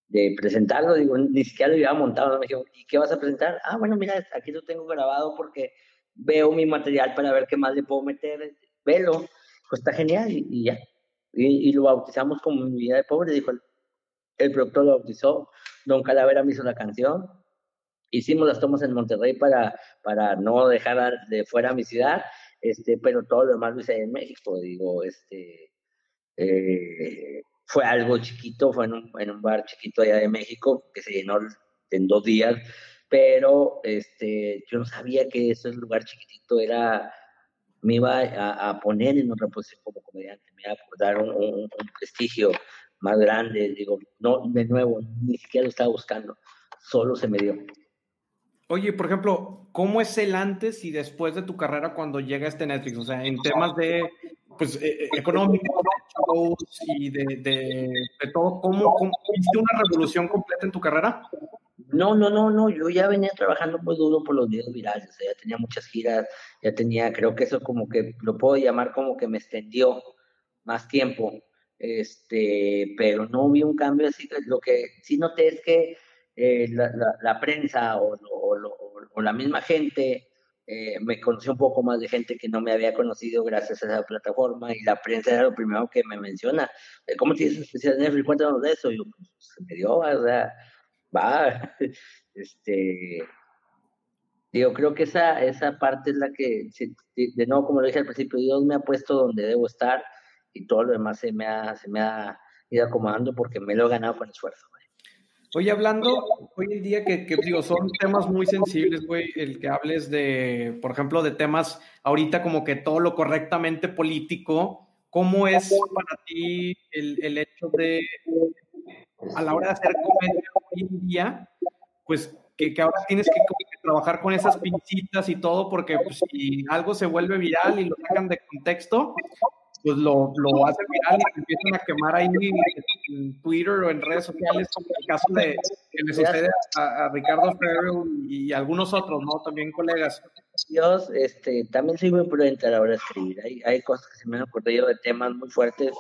de presentarlo, digo, ni siquiera lo había montado, me dijo, ¿y qué vas a presentar? Ah, bueno, mira, aquí lo tengo grabado porque veo mi material para ver qué más le puedo meter, velo, pues está genial y, ya. Y, lo bautizamos como Mi vida de pobre, dijo el, productor lo bautizó, Don Calavera me hizo la canción, hicimos las tomas en Monterrey para, para no dejar de fuera mi ciudad, este, pero todo lo demás lo hice en México, digo, este, eh, fue algo chiquito, fue en un, bar chiquito allá de México que se llenó en dos días, pero este, yo no sabía que ese lugar chiquitito era, me iba a, poner en otra posición como comediante, me iba a dar un, un, prestigio más grande, digo, no, de nuevo, ni siquiera lo estaba buscando, solo se me dio. Oye, por ejemplo, ¿cómo es el antes y después de tu carrera cuando llega este Netflix? O sea, en temas de pues, eh, eh, económico, y de, de, todo. ¿Cómo, ¿Cómo hiciste una revolución completa en tu carrera? No, no, no, no, yo ya venía trabajando muy duro por los videos virales, ya tenía muchas giras, ya tenía, creo que eso como que lo puedo llamar como que me extendió más tiempo, este, pero no vi un cambio así, lo que sí noté es que eh, la, la, prensa o, o, la misma gente eh, me conocí un poco más de gente que no me había conocido gracias a esa plataforma y la prensa era lo primero que me menciona. Eh, ¿Cómo tienes especial Netflix? Cuéntanos de eso. Y yo, pues, se me dio, o sea, va. [LAUGHS] Este, digo, creo que esa, esa parte es la que, de nuevo, como lo dije al principio, Dios me ha puesto donde debo estar y todo lo demás se me ha, se me ha ido acomodando porque me lo he ganado con esfuerzo. Hoy hablando, hoy en día que, digo, son temas muy sensibles, güey, el que hables de, por ejemplo, de temas ahorita como que todo lo correctamente político, ¿cómo es para ti el, el hecho de, a la hora de hacer comedia hoy en día, pues que, que ahora tienes que, trabajar con esas pincitas y todo, porque pues, si algo se vuelve viral y lo sacan de contexto, pues lo, lo hacen viral y empiezan a quemar ahí en Twitter o en redes sociales, como el caso de que le sucede a, Ricardo Ferro y, algunos otros, ¿no? También colegas. Dios, este, también soy muy prudente a la hora de escribir. Hay, hay cosas que se me han ocurrido de temas muy fuertes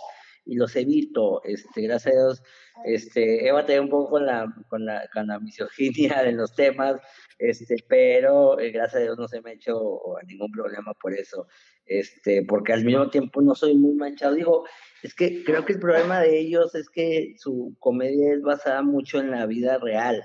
y los evito, este, gracias a Dios, este, he batallado un poco con la, con la, con la misoginia de los temas, este, pero eh, gracias a Dios no se me ha hecho ningún problema por eso, este, porque al mismo tiempo no soy muy manchado, digo, es que creo que el problema de ellos es que su comedia es basada mucho en la vida real,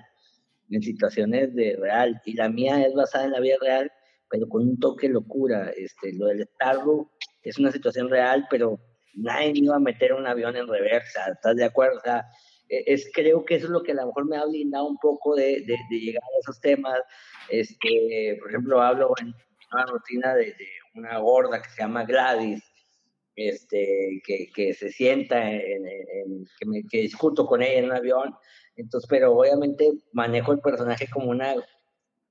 en situaciones de real, y la mía es basada en la vida real, pero con un toque locura, este, lo del Starbucks es una situación real, pero nadie iba a meter un avión en reversa, ¿estás de acuerdo? O sea, e, es, creo que eso es lo que a lo mejor me ha blindado un poco de, de, llegar a esos temas. Este, por ejemplo, hablo en una rutina de, una gorda que se llama Gladys, este, que, que se sienta, en, que, me, que discuto con ella en un avión. Entonces, pero obviamente manejo el personaje como una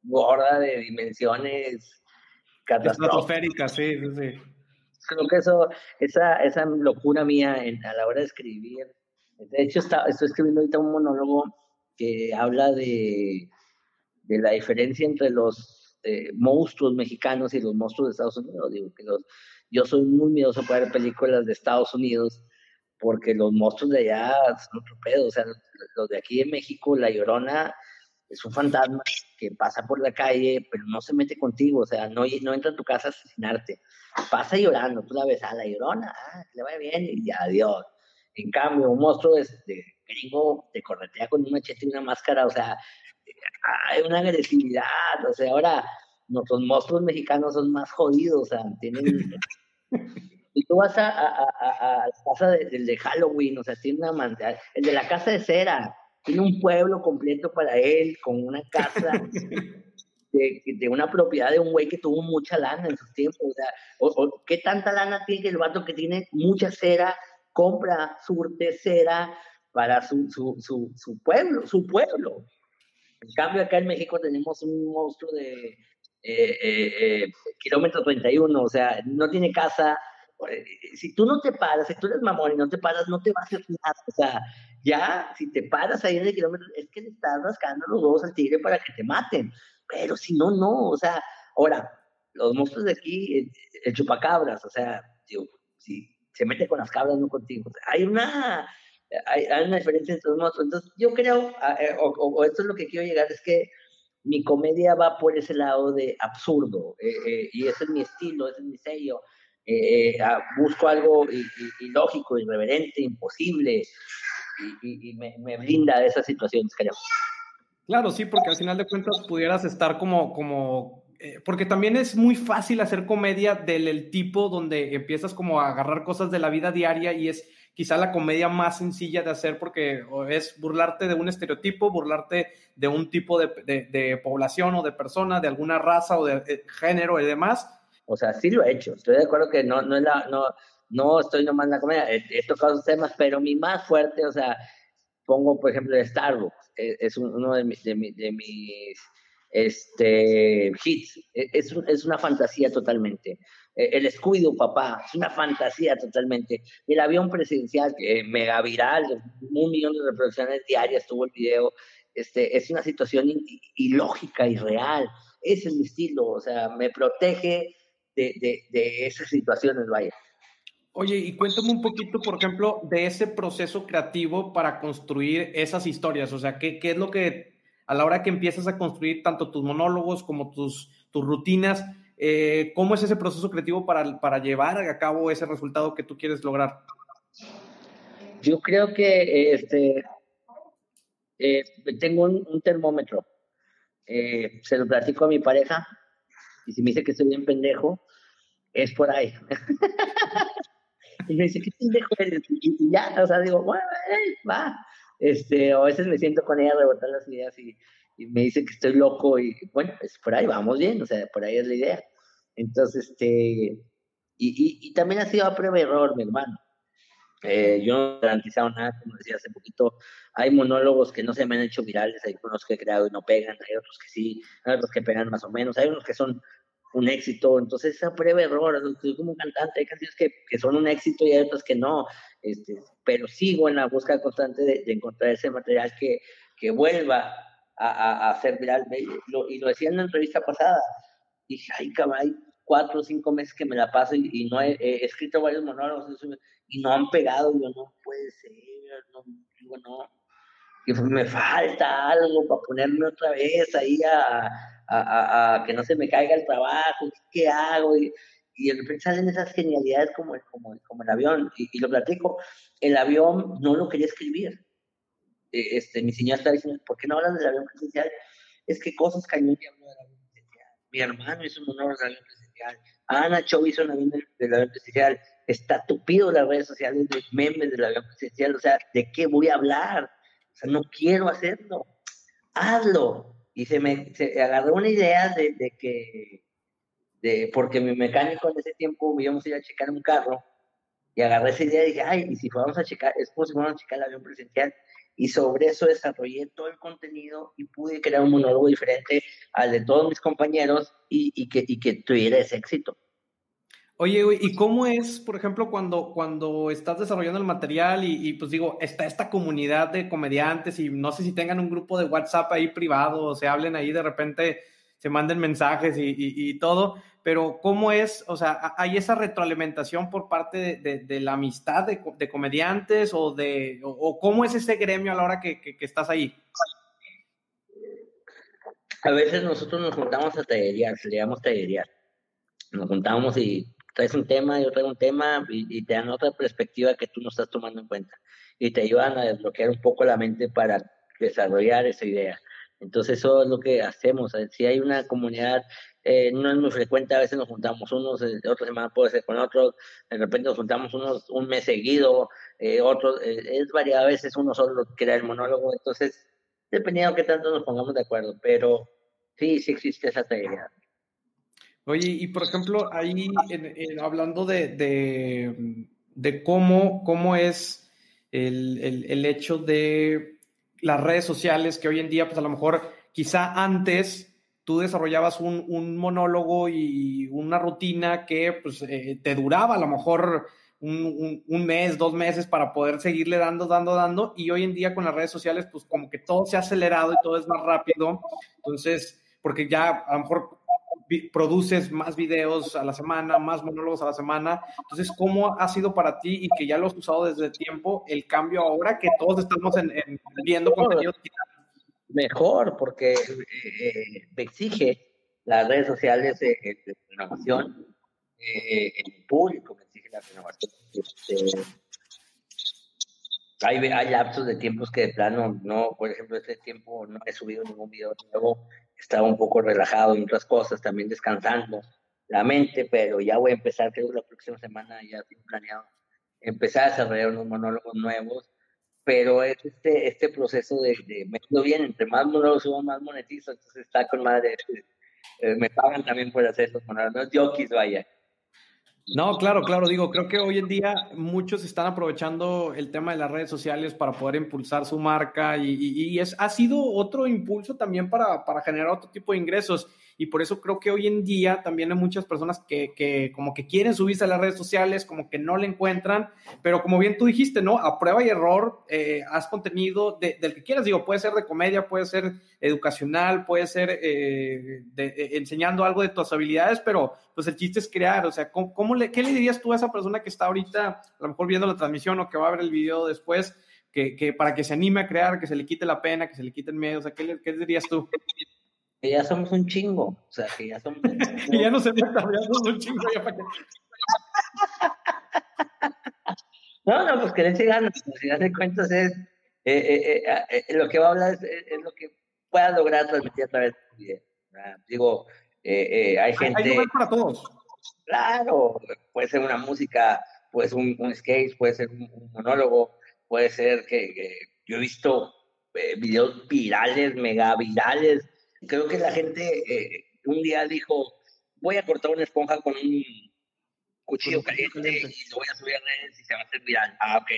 gorda de dimensiones catastróficas. sí, sí creo que eso, esa, esa locura mía a la hora de escribir, de hecho está, estoy escribiendo ahorita un monólogo que habla de, de la diferencia entre los eh, monstruos mexicanos y los monstruos de Estados Unidos. Digo que los, yo soy muy miedoso para ver películas de Estados Unidos porque los monstruos de allá son otro pedo. O sea, los de aquí en México, La Llorona es un fantasma que pasa por la calle, pero no se mete contigo, o sea, no, no entra a tu casa a asesinarte. Pasa llorando, tú la ves, a ah, la llorona, ah, le va bien y adiós. En cambio, un monstruo de, de gringo te corretea con un machete y una máscara, o sea, hay una agresividad, o sea, ahora nuestros monstruos mexicanos son más jodidos, o sea, tienen... [LAUGHS] y tú vas a, a, a, la casa del de, Halloween, o sea, tiene una manera, el de la casa de cera, tiene un pueblo completo para él, con una casa [LAUGHS] de, de una propiedad de un güey que tuvo mucha lana en sus tiempos, o sea, o, ¿qué tanta lana tiene el vato que tiene mucha cera, compra, surte cera para su, su, su, su pueblo, su pueblo? En cambio, acá en México tenemos un monstruo de eh, eh, eh kilómetro 31, o sea, no tiene casa. Eh, si tú no te paras, si tú eres mamón y no te paras, no te va a hacer nada. O sea, ya, si te paras ahí en el kilómetro, es que le estás rascando los huevos al tigre para que te maten. Pero si no, no. O sea, ahora, los monstruos de aquí, el, chupacabras, o sea, si se mete con las cabras, no contigo. hay una hay, una diferencia entre los monstruos. Entonces, yo creo, eh, o, esto es lo que quiero llegar, es que mi comedia va por ese lado de absurdo, eh, eh, y ese es mi estilo, ese es mi sello. Ah, busco algo ilógico, irreverente, imposible, y, me, me, brinda esas situaciones, creo. Claro, sí, porque al final de cuentas pudieras estar como, como porque también es muy fácil hacer comedia del tipo donde empiezas como a agarrar cosas de la vida diaria y es quizá la comedia más sencilla de hacer porque es burlarte de un estereotipo, burlarte de un tipo de, población o de persona, de alguna raza o de, género y demás. O sea, sí lo he hecho. Estoy de acuerdo que no, no, es la, no, no estoy nomás en la comedia. He, tocado esos temas, pero mi más fuerte, o sea, pongo, por ejemplo, Starbucks. Es, es uno de mis, de, de mis este, hits. E, es, es una fantasía totalmente. Eh, el escudo, papá, es una fantasía totalmente. El avión presidencial, eh, mega viral, un millón de reproducciones diarias tuvo el video, este, es una situación ilógica y real. Ese es mi estilo, o sea, me protege de, de, de esas situaciones, vaya. Oye, y cuéntame un poquito, por ejemplo, de ese proceso creativo para construir esas historias. O sea, ¿qué, qué es lo que a la hora que empiezas a construir tanto tus monólogos como tus, tus rutinas, eh, ¿Cómo es ese proceso creativo para, para llevar a cabo ese resultado que tú quieres lograr? Yo creo que este, eh, tengo un, termómetro. Eh, se lo platico a mi pareja y si me dice que estoy bien pendejo, es por ahí. [LAUGHS] y me dice, ¿qué pendejo eres? Y, ya, o sea, digo, bueno, va. Este, o a veces me siento con ella a rebotar las ideas y, y me dice que estoy loco y bueno, pues por ahí vamos bien, o sea, por ahí es la idea. Entonces, este, y, y, y también ha sido a prueba y error, mi hermano. Eh, yo no he garantizado nada, como decía hace poquito, hay monólogos que no se me han hecho virales, hay unos que he creado y no pegan, hay otros que sí, hay otros que pegan más o menos, hay unos que son un éxito, entonces esa prueba error, como cantante, hay canciones que, que, son un éxito y hay otras que no, este, pero sigo en la búsqueda constante de, encontrar ese material que, que vuelva a, a, ser viral. Y lo decía en la entrevista pasada. Dije, ay, cabrón, cuatro o cinco meses que me la paso y, no he, escrito varios monólogos y no han pegado. Yo no puede ser, no, digo, no. Y me falta algo para ponerme otra vez ahí a, que no se me caiga el trabajo, ¿qué hago? Y, y de repente salen esas genialidades como, como, como el avión, y, lo platico, el avión no lo quería escribir, eh, este, mi señora está diciendo, ¿por qué no hablas del avión presidencial? Es que cosas cañón del. Mi hermano hizo un honor del avión presidencial. Ana Cho hizo un avión del, avión presidencial. Está tupido las redes sociales de memes del avión presidencial. O sea, ¿de qué voy a hablar? O sea, no quiero hacerlo. Hazlo. Y se me se agarró una idea de, de que, de, porque mi mecánico en ese tiempo íbamos a ir a checar un carro y agarré esa idea y dije, ay, y si fuéramos a checar, es como si a checar el avión presidencial y sobre eso desarrollé todo el contenido y pude crear un monólogo diferente al de todos mis compañeros y, que, tuviera ese éxito. Oye, ¿y cómo es, por ejemplo, cuando, cuando estás desarrollando el material y, pues digo, está esta comunidad de comediantes y no sé si tengan un grupo de WhatsApp ahí privado o se hablen ahí de repente, se manden mensajes y todo, pero ¿cómo es? O sea, ¿hay esa retroalimentación por parte de, la amistad de, comediantes o de o, cómo es ese gremio a la hora que, estás ahí? A veces nosotros nos juntamos a tallerear, le llamamos tallerear. Nos juntamos y traes un tema, yo traigo un tema y, te dan otra perspectiva que tú no estás tomando en cuenta y te ayudan a desbloquear un poco la mente para desarrollar esa idea. Entonces eso es lo que hacemos. Si hay una comunidad, eh, no es muy frecuente, a veces nos juntamos unos, eh, otra semana puede ser con otros, de repente nos juntamos unos un mes seguido, eh, otros, eh, es variado, a veces uno solo crea el monólogo, entonces dependiendo de qué tanto nos pongamos de acuerdo, pero sí, sí existe esa teoría. Oye, y por ejemplo, ahí hablando de, de, cómo, cómo es el, el, el, hecho de las redes sociales, que hoy en día, pues a lo mejor, quizá antes tú desarrollabas un, un monólogo y una rutina que pues, eh, te duraba a lo mejor un, un, mes, dos meses para poder seguirle dando, dando, dando. Y hoy en día con las redes sociales, pues como que todo se ha acelerado y todo es más rápido. Entonces, porque ya a lo mejor produces más videos a la semana, más monólogos a la semana. Entonces, ¿cómo ha sido para ti y que ya lo has usado desde tiempo el cambio ahora que todos estamos en, viendo contenido Mejor, porque eh, me exige las redes sociales de, de renovación, eh, el público me exige la renovación. Este, hay, hay lapsos de tiempos que de plano no, por ejemplo, este tiempo no he subido ningún video nuevo estaba un poco relajado en otras cosas, también descansando la mente, pero ya voy a empezar, creo que la próxima semana ya tengo planeado empezar a desarrollar unos monólogos nuevos, pero es este, este proceso de, de me bien, entre más monólogos subo, más monetizo, entonces está con madre, eh, me pagan también por hacer los monólogos, es vaya. No, claro, claro, digo, creo que hoy en día muchos están aprovechando el tema de las redes sociales para poder impulsar su marca y, es, ha sido otro impulso también para, para generar otro tipo de ingresos y por eso creo que hoy en día también hay muchas personas que, que, como que quieren subirse a las redes sociales, como que no le encuentran, pero como bien tú dijiste, ¿no? A prueba y error, eh, haz contenido del que quieras, digo, puede ser de comedia, puede ser educacional, puede ser eh, eh, enseñando algo de tus habilidades, pero pues el chiste es crear, o sea, ¿cómo, le, ¿qué le dirías tú a esa persona que está ahorita, a lo mejor viendo la transmisión o que va a ver el video después? Que, que, para que se anime a crear, que se le quite la pena, que se le quite el miedo, o sea, ¿qué, qué dirías tú? Que ya somos un chingo. O sea, que ya somos un [LAUGHS] chingo. y ya no se meta, ya somos un chingo. Ya para [LAUGHS] no, no, pues que le ganas. Si das de cuentas es. Eh, eh, eh, lo que va a hablar es, es, lo que pueda lograr transmitir a través de tu video. Digo, hay gente. Hay para todos. Claro, puede ser una música, puede ser un, un skate, puede ser un, un, monólogo, puede ser que, que yo he visto videos virales, mega virales, creo que la gente eh, un día dijo, voy a cortar una esponja con un cuchillo caliente y lo voy a subir a redes y se va a hacer viral. Ah, ok.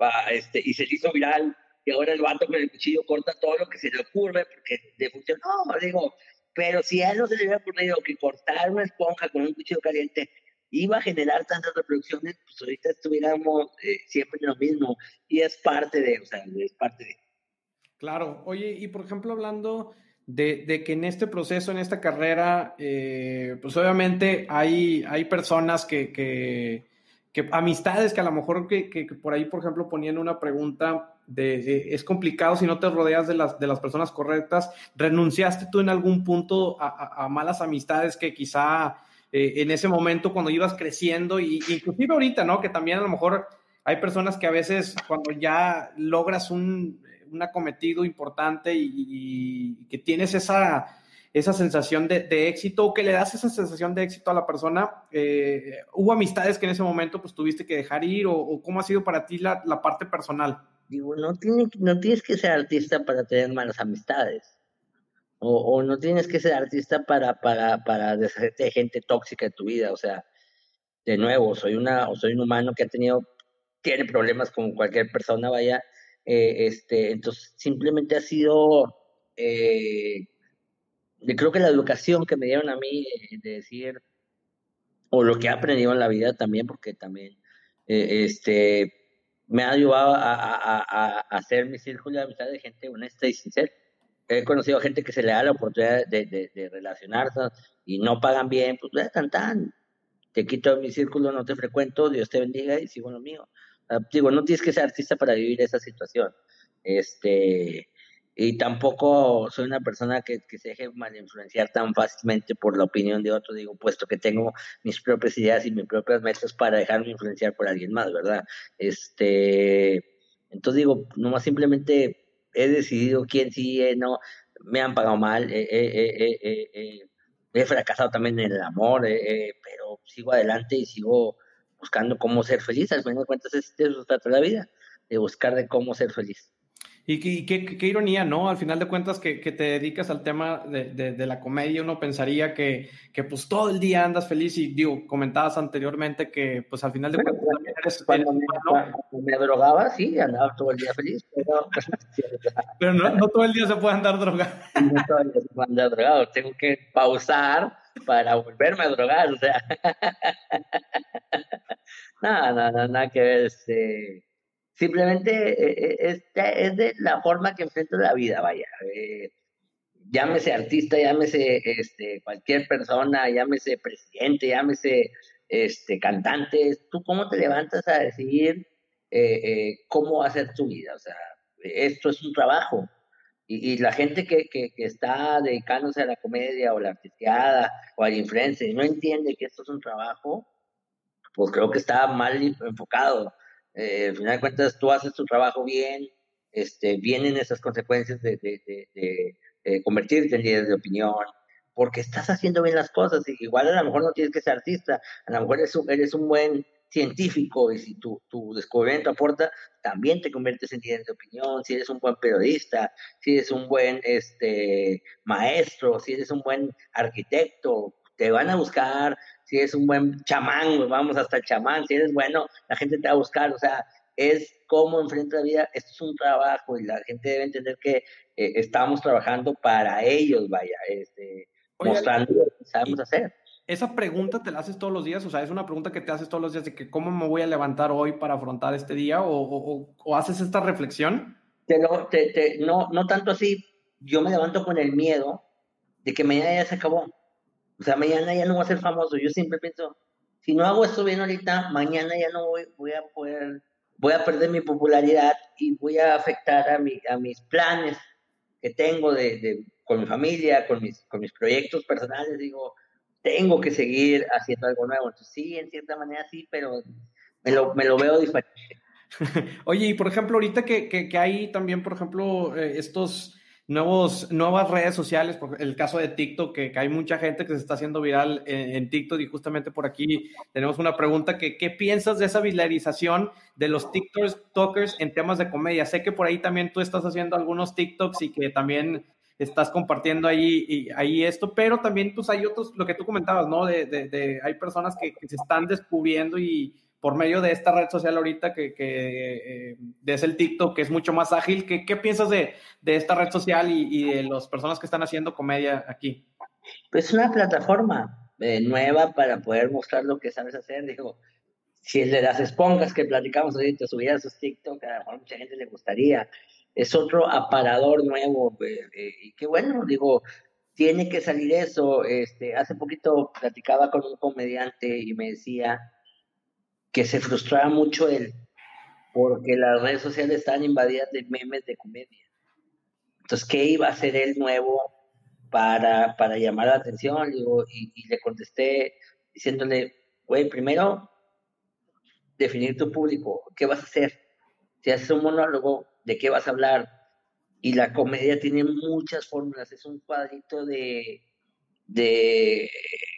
Va, este, y se hizo viral y ahora el vato con el cuchillo corta todo lo que se le ocurre porque le funcionó. Digo, pero si a él no se le hubiera ocurrido que cortar una esponja con un cuchillo caliente iba a generar tantas reproducciones, pues ahorita estuviéramos eh, siempre en lo mismo. Y es parte de, o sea, es parte de. Claro. Oye, y por ejemplo, hablando de, que en este proceso, en esta carrera, eh, pues obviamente hay, hay personas que, que, amistades que a lo mejor que, por ahí, por ejemplo, ponían una pregunta de, es complicado si no te rodeas de las, de las personas correctas. ¿Renunciaste tú en algún punto a, malas amistades que quizá eh, en ese momento cuando ibas creciendo, y inclusive ahorita, ¿no? Que también a lo mejor hay personas que a veces cuando ya logras un un acometido importante y, que tienes esa, esa sensación de, éxito o que le das esa sensación de éxito a la persona, eh, ¿hubo amistades que en ese momento pues tuviste que dejar ir o, cómo ha sido para ti la, la parte personal? Digo, no, tiene, no tienes que ser artista para tener malas amistades. O, o no tienes que ser artista para, para, para deshacerte de gente tóxica en tu vida. O sea, de nuevo, soy, una, soy un humano que ha tenido, tiene problemas como cualquier persona, vaya, eh, este, entonces, simplemente ha sido, eh, creo que la educación que me dieron a mí de, decir, o lo que he aprendido en la vida también, porque también eh, este, me ha ayudado a, a, hacer mi círculo de amistad de gente honesta y sincera. He conocido a gente que se le da la oportunidad de, de, relacionarse y no pagan bien, pues tan tan. Te quito mi círculo, no te frecuento, Dios te bendiga y sigo lo mío. Ah, digo, no tienes que ser artista para vivir esa situación. Este, y tampoco soy una persona que, que, se deje mal influenciar tan fácilmente por la opinión de otro, digo, puesto que tengo mis propias ideas y mis propias metas para dejarme influenciar por alguien más, ¿verdad? Este, entonces digo, nomás simplemente he decidido quién sí, eh, no, me han pagado mal, he fracasado también en el amor, pero sigo adelante y sigo buscando cómo ser feliz, al final de cuentas es de eso trata la vida, de buscar de cómo ser feliz. Y, qué, ironía, ¿no? Al final de cuentas que, te dedicas al tema de, la comedia, uno pensaría que, pues todo el día andas feliz y digo, comentabas anteriormente que pues al final de cuentas cuando, me, drogaba, sí, andaba todo el día feliz, pero, pero no, todo el día se puede andar drogado. [LAUGHS] No todo el día se puede andar drogado, tengo que pausar para volverme a drogar, o sea. [LAUGHS] no, no, no, nada que ver, este Simplemente eh, eh, es, de la forma que enfrento la vida, vaya. Eh, llámese artista, llámese este, cualquier persona, llámese presidente, llámese este, cantante. ¿Tú cómo te levantas a decidir cómo hacer tu vida? O sea, esto es un trabajo. Y, la gente que, que, que, está dedicándose a la comedia o la artisteada o al influencer y no entiende que esto es un trabajo, pues creo que está mal enfocado. Eh, al final de cuentas, tú haces tu trabajo bien, este, vienen esas consecuencias de, de, convertirte en líder de opinión, porque estás haciendo bien las cosas. Y igual a lo mejor no tienes que ser artista, a lo mejor eres un, eres un buen científico y si tu, tu descubrimiento aporta, también te conviertes en líder de opinión, si eres un buen periodista, si eres un buen este, maestro, si eres un buen arquitecto, te van a buscar, si eres un buen chamán, vamos hasta el chamán, si eres bueno, la gente te va a buscar, o sea, es cómo enfrenta la vida, esto es un trabajo y la gente debe entender que eh, estamos trabajando para ellos, vaya, este, mostrando lo que sabemos hacer. Esa pregunta te la haces todos los días, o sea, es una pregunta que te haces todos los días de que cómo me voy a levantar hoy para afrontar este día o, o, haces esta reflexión. Te te, te, no, no tanto así, yo me levanto con el miedo de que mañana ya se acabó. O sea, mañana ya no voy a ser famoso. Yo siempre pienso, si no hago esto bien ahorita, mañana ya no voy, voy a poder, voy a perder mi popularidad y voy a afectar a, mi, a mis planes que tengo de, de, con mi familia, con mis, con mis proyectos personales. Digo, tengo que seguir haciendo algo nuevo. Sí, en cierta manera sí, pero me lo, veo diferente. [LAUGHS] Oye, y por ejemplo, ahorita que hay también, por ejemplo, eh, estos nuevos, nuevas redes sociales, por el caso de TikTok, que, hay mucha gente que se está haciendo viral en, TikTok y justamente por aquí tenemos una pregunta que ¿qué piensas de esa viralización de los TikTokers en temas de comedia? Sé que por ahí también tú estás haciendo algunos TikToks y que también estás compartiendo ahí, ahí esto, pero también pues hay otros, lo que tú comentabas, ¿no? De, de, hay personas que, se están descubriendo y por medio de esta red social ahorita que, que eh, es el TikTok, que es mucho más ágil. ¿Qué, qué piensas de, de, esta red social y, y, de las personas que están haciendo comedia aquí? Pues es una plataforma eh, nueva para poder mostrar lo que sabes hacer. Digo, si de las esponjas que platicamos ahorita subiera sus TikTok, a lo mejor mucha gente le gustaría. Es otro aparador nuevo. Eh, y qué bueno, digo, tiene que salir eso. Este, hace poquito platicaba con un comediante y me decía que se frustraba mucho él, porque las redes sociales estaban invadidas de memes de comedia. Entonces, ¿qué iba a hacer él nuevo para, para llamar la atención? y, y, le contesté diciéndole, güey, primero, definir tu público, ¿qué vas a hacer? Si haces un monólogo, ¿de qué vas a hablar? Y la comedia tiene muchas fórmulas, es un cuadrito de, de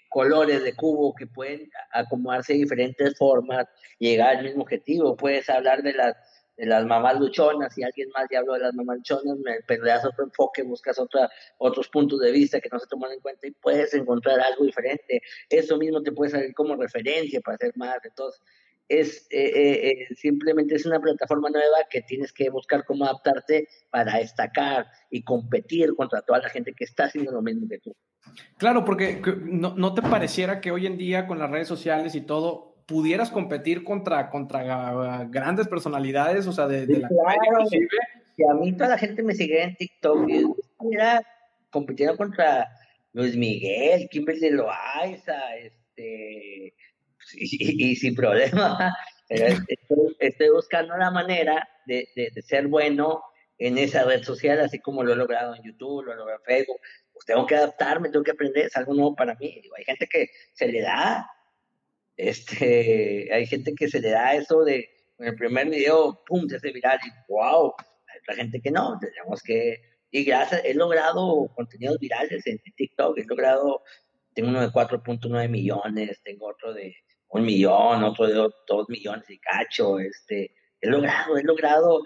colores de cubo que pueden acomodarse diferentes formas, llegar al mismo objetivo. Puedes hablar de las, de las mamás luchonas, y alguien más ya habló de las mamás luchonas, pero le das otro enfoque, buscas otra, otros puntos de vista que no se toman en cuenta y puedes encontrar algo diferente. Eso mismo te puede salir como referencia para hacer más. Entonces, es eh, eh, eh, simplemente es una plataforma nueva que tienes que buscar cómo adaptarte para destacar y competir contra toda la gente que está haciendo lo mismo que tú. Claro, porque no, no, te pareciera que hoy en día con las redes sociales y todo pudieras competir contra, contra grandes personalidades, o sea, de, la claro, que a mí toda la gente me sigue en TikTok y mira, compitiendo contra Luis Miguel, Kimberly Loaiza, este, y, sin problema, [LAUGHS] estoy, estoy, buscando la manera de, de, de ser bueno en esa red social, así como lo he logrado en YouTube, lo he logrado en Facebook. Pues tengo que adaptarme, tengo que aprender, es algo nuevo para mí. hay gente que se le da, este, hay gente que se le da eso de, en el primer video, pum, se hace viral y wow. Hay otra gente que no, tenemos que, y gracias, he logrado contenidos virales en TikTok, he logrado, tengo uno de 4.9 millones, tengo otro de un millón, otro de dos millones y cacho, este, he logrado, he logrado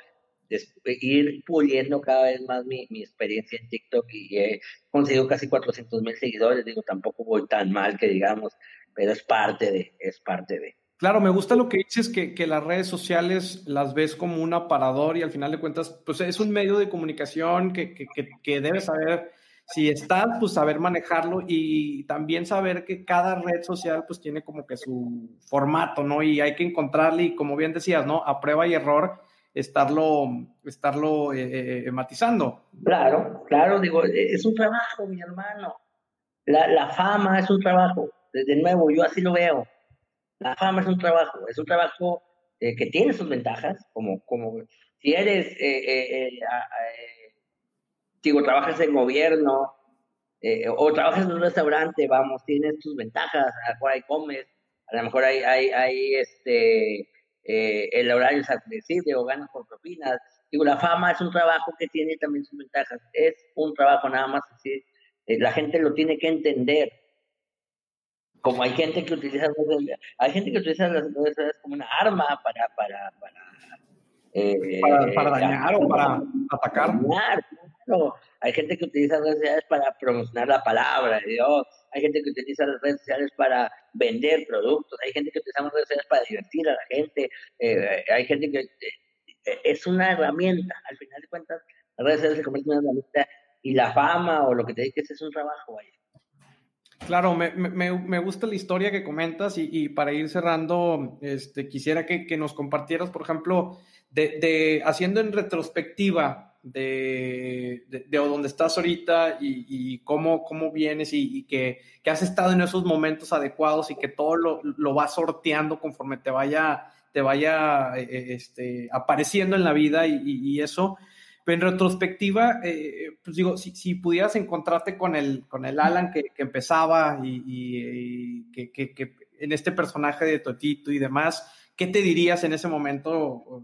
ir puliendo cada vez más mi, mi, experiencia en TikTok y he conseguido casi 400 mil seguidores, digo, tampoco voy tan mal que digamos, pero es parte de, es parte de. Claro, me gusta lo que dices, que, que las redes sociales las ves como un aparador y al final de cuentas, pues es un medio de comunicación que, que, que debes saber si estás, pues saber manejarlo y también saber que cada red social pues tiene como que su formato, ¿no? Y hay que encontrarle y como bien decías, ¿no? A prueba y error estarlo, estarlo eh, eh, matizando. Claro, claro, digo, es un trabajo, mi hermano. La, la fama es un trabajo. De nuevo, yo así lo veo. La fama es un trabajo, es un trabajo eh, que tiene sus ventajas, como, como si eres digo, trabajas en gobierno eh, o trabajas en un restaurante, vamos, tienes tus ventajas, a lo mejor hay comes, a lo mejor hay, hay, hay este, eh, el horario es accesible o ganas por propinas. Digo, la fama es un trabajo que tiene también sus ventajas, es un trabajo nada más así, eh, la gente lo tiene que entender. Como hay gente que utiliza hay gente que utiliza las redes como una arma para, para, para para, dañar o para atacar. Hay gente que utiliza redes sociales para promocionar la palabra de Dios. Hay gente que utiliza las redes sociales para vender productos. Hay gente que utiliza las redes sociales para divertir a la gente. Eh, hay gente que eh, es una herramienta. Al final de cuentas, las redes sociales se convierten en una herramienta y la fama o lo que te dices es un trabajo. Claro, me, me, me, gusta la historia que comentas y, y, para ir cerrando, este, quisiera que, que nos compartieras, por ejemplo, de, de, haciendo en retrospectiva de, de, de estás ahorita y, y cómo, cómo vienes y, y que, que, has estado en esos momentos adecuados y que todo lo, lo vas sorteando conforme te vaya, te vaya eh, eh, este, apareciendo en la vida y, y eso. Pero en retrospectiva, eh, pues digo, si, si, pudieras encontrarte con el, con el Alan que, que empezaba y, y que, que, en este personaje de Totito y demás, ¿qué te dirías en ese momento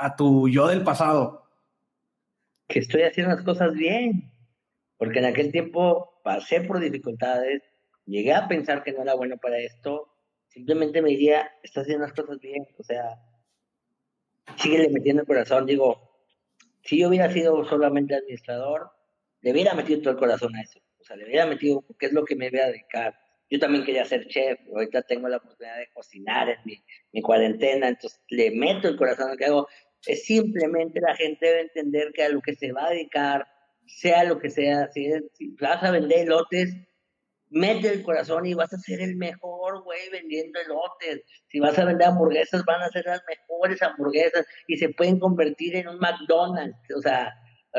a tu yo del pasado? Que estoy haciendo las cosas bien, porque en aquel tiempo pasé por dificultades, llegué a pensar que no era bueno para esto, simplemente me diría, estás haciendo las cosas bien, o sea, síguele metiendo el corazón, digo, si yo hubiera sido solamente administrador, le hubiera metido todo el corazón a eso. O sea, le hubiera metido, ¿qué es lo que me voy a dedicar? Yo también quería ser chef, ahorita tengo la oportunidad de cocinar en mi, mi cuarentena, entonces le meto el corazón a lo que hago. Es simplemente la gente debe entender que a lo que se va a dedicar, sea lo que sea, si, si vas a vender lotes, mete el corazón y vas a ser el mejor, güey, vendiendo elotes. Si vas a vender hamburguesas, van a ser las mejores hamburguesas y se pueden convertir en un McDonald's. O sea,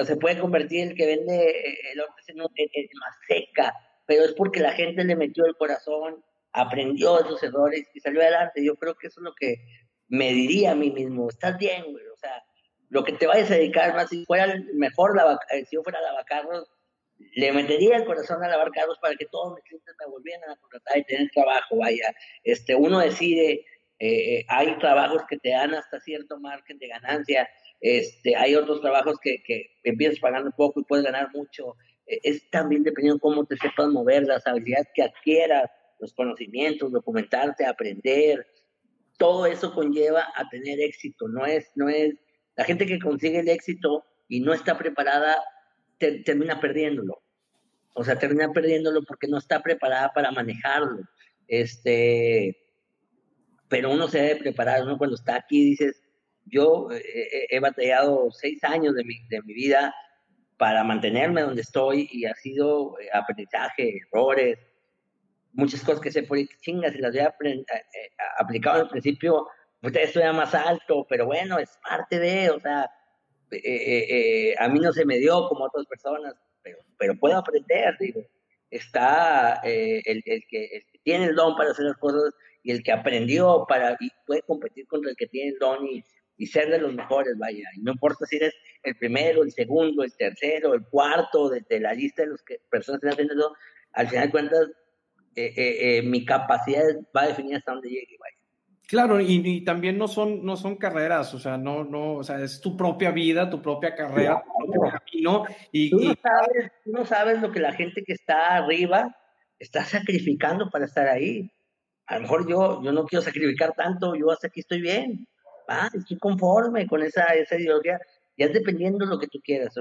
se puede convertir el que vende eh, elotes en, un, en, más seca, pero es porque la gente le metió el corazón, aprendió de sus errores y salió adelante. Yo creo que eso es lo que me diría a mí mismo. Estás bien, güey. Lo que te vayas a dedicar, más si fuera mejor, eh, si yo fuera lavacarros, le metería el corazón a lavar carros para que todos mis clientes me volvieran a contratar y tener trabajo, vaya. Este, uno decide, eh, eh, hay trabajos que te dan hasta cierto margen de ganancia, este, hay otros trabajos que, que empiezas pagando poco y puedes ganar mucho. E, es también dependiendo de cómo te sepas mover, las habilidades que adquieras, los conocimientos, documentarte, aprender. Todo eso conlleva a tener éxito. No es, no es, la gente que consigue el éxito y no está preparada termina perdiéndolo. O sea, termina perdiéndolo porque no está preparada para manejarlo. Este, pero uno se debe preparar, uno cuando está aquí dices, yo eh, eh, he batallado seis años de mi, de mi vida para mantenerme donde estoy y ha sido eh, aprendizaje, errores, muchas cosas que se por chingas y las había aplicado al principio, pues estoy más alto, pero bueno, es parte de, o sea, eh, eh, eh, a mí no se me dio como a otras personas, pero, pero puedo aprender, digo. Está el, el, que, tiene el don para hacer las cosas y el que aprendió para y puede competir contra el que tiene el don y, y ser de los mejores, vaya. Y no importa si eres el primero, el segundo, el tercero, el cuarto de, la lista de las que, personas que están haciendo eso, al final de cuentas, eh, eh, eh, mi capacidad va a definir hasta dónde llegue, vaya. Claro, y, también no son, no son carreras, o sea, no, no, o sea, es tu propia vida, tu propia carrera, tu propio camino. Y, tú, no sabes, tú no sabes lo que la gente que está arriba está sacrificando para estar ahí. A lo mejor yo, yo no quiero sacrificar tanto, yo hasta aquí estoy bien, ah, estoy conforme con esa, esa ideología, ya es dependiendo de lo que tú quieras.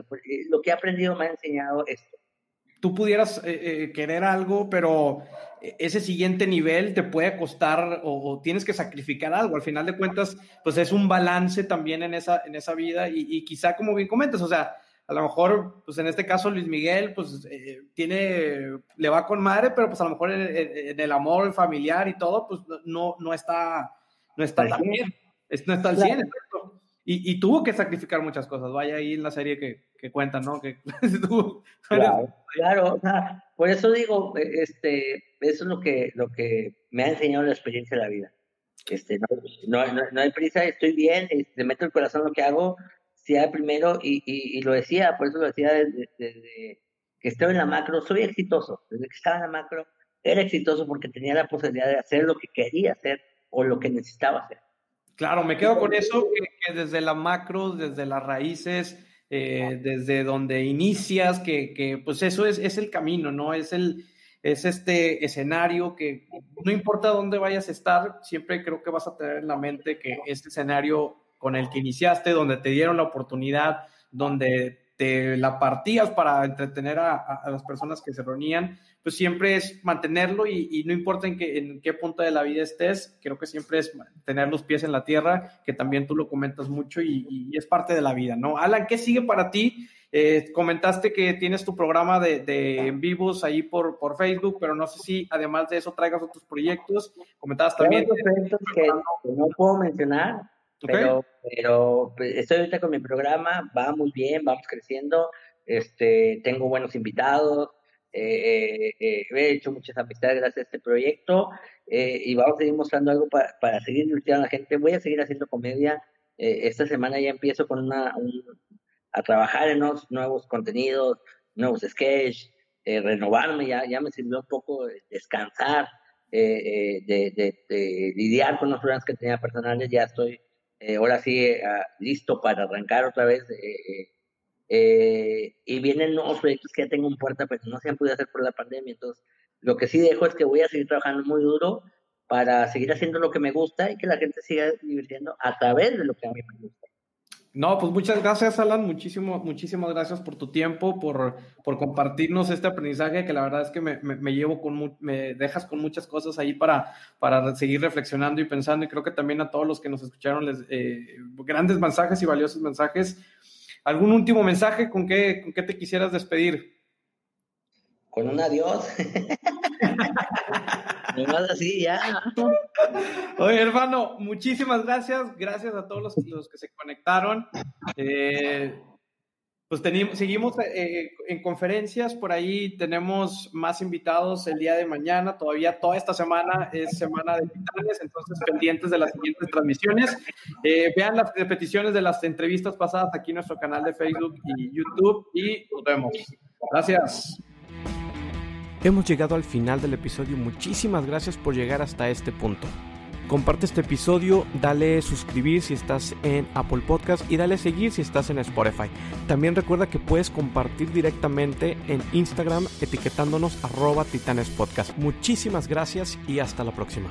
Lo que he aprendido me ha enseñado esto tú pudieras eh, eh, querer algo, pero ese siguiente nivel te puede costar o, tienes que sacrificar algo. Al final de cuentas, pues es un balance también en esa, en esa vida y, quizá como bien comentas, o sea, a lo mejor, pues en este caso Luis Miguel, pues eh, tiene, le va con madre, pero pues a lo mejor en, el amor familiar y todo, pues no, no está, no está tan bien, no está al 100, y, y, tuvo que sacrificar muchas cosas. Vaya ahí en la serie que, que cuentan, ¿no? Que [LAUGHS] claro, claro, o sea, por eso digo, e, este, eso es lo que, lo que me ha enseñado la experiencia de la vida. Este, no, no, no, hay prisa, estoy bien, este, meto el corazón en lo que hago, si hay primero, y, y, y, lo decía, por eso lo decía desde, desde, que estoy en la macro, soy exitoso, desde que estaba en la macro, era exitoso porque tenía la posibilidad de hacer lo que quería hacer o lo que necesitaba hacer. Claro, me quedo con eso, que, desde la macro, desde las raíces, eh, desde donde inicias, que, que, pues eso es, es el camino, ¿no? Es el, es este escenario que no importa dónde vayas a estar, siempre creo que vas a tener en la mente que este escenario con el que iniciaste, donde te dieron la oportunidad, donde te la partías para entretener a, las personas que se reunían, pues siempre es mantenerlo y, no importa en qué, en qué punto de la vida estés, creo que siempre es tener los pies en la tierra, que también tú lo comentas mucho y, es parte de la vida, ¿no? Alan, ¿qué sigue para ti? Eh, comentaste que tienes tu programa de, de, en vivos ahí por, por Facebook, pero no sé si además de eso traigas otros proyectos. Comentabas también. proyectos que [LAUGHS] no puedo mencionar, pero, pero pues, estoy ahorita con mi programa, va muy bien, vamos creciendo, este, tengo buenos invitados, eh, eh, eh, he hecho muchas amistades gracias a este proyecto y vamos a seguir mostrando algo para, para seguir divirtiendo a la gente. Voy a seguir haciendo comedia. esta semana ya empiezo con una, a trabajar en unos nuevos contenidos, nuevos sketches, renovarme, ya, ya me sirvió un poco descansar, de, de, de, lidiar con los problemas que tenía personales, ya estoy eh, ahora sí eh, ah, listo para arrancar otra vez. Eh, y vienen nuevos proyectos que ya tengo en puerta, pero no se han podido hacer por la pandemia. Entonces, lo que sí dejo es que voy a seguir trabajando muy duro para seguir haciendo lo que me gusta y que la gente siga divirtiendo a través de lo que a mí me gusta. No, pues muchas gracias, Alan. Muchísimo, muchísimas gracias por tu tiempo, por, por compartirnos este aprendizaje que la verdad es que me, me, llevo con, me dejas con muchas cosas ahí para, para seguir reflexionando y pensando. Y creo que también a todos los que nos escucharon, les, eh, grandes mensajes y valiosos mensajes. ¿Algún último mensaje con qué, con qué te quisieras despedir? Con un adiós. [LAUGHS] más así, ya. Oye, hermano, muchísimas gracias. Gracias a todos los, que se conectaron. Eh, pues seguimos eh, en conferencias, por ahí tenemos más invitados el día de mañana, todavía toda esta semana es semana de titanes, entonces pendientes de las siguientes transmisiones. Eh, vean las repeticiones de las entrevistas pasadas aquí en nuestro canal de Facebook y YouTube y nos vemos. Gracias. Hemos llegado al final del episodio. Muchísimas gracias por llegar hasta este punto. Comparte este episodio, dale suscribir si estás en Apple Podcast y dale seguir si estás en Spotify. También recuerda que puedes compartir directamente en Instagram etiquetándonos arroba titanespodcast. Muchísimas gracias y hasta la próxima.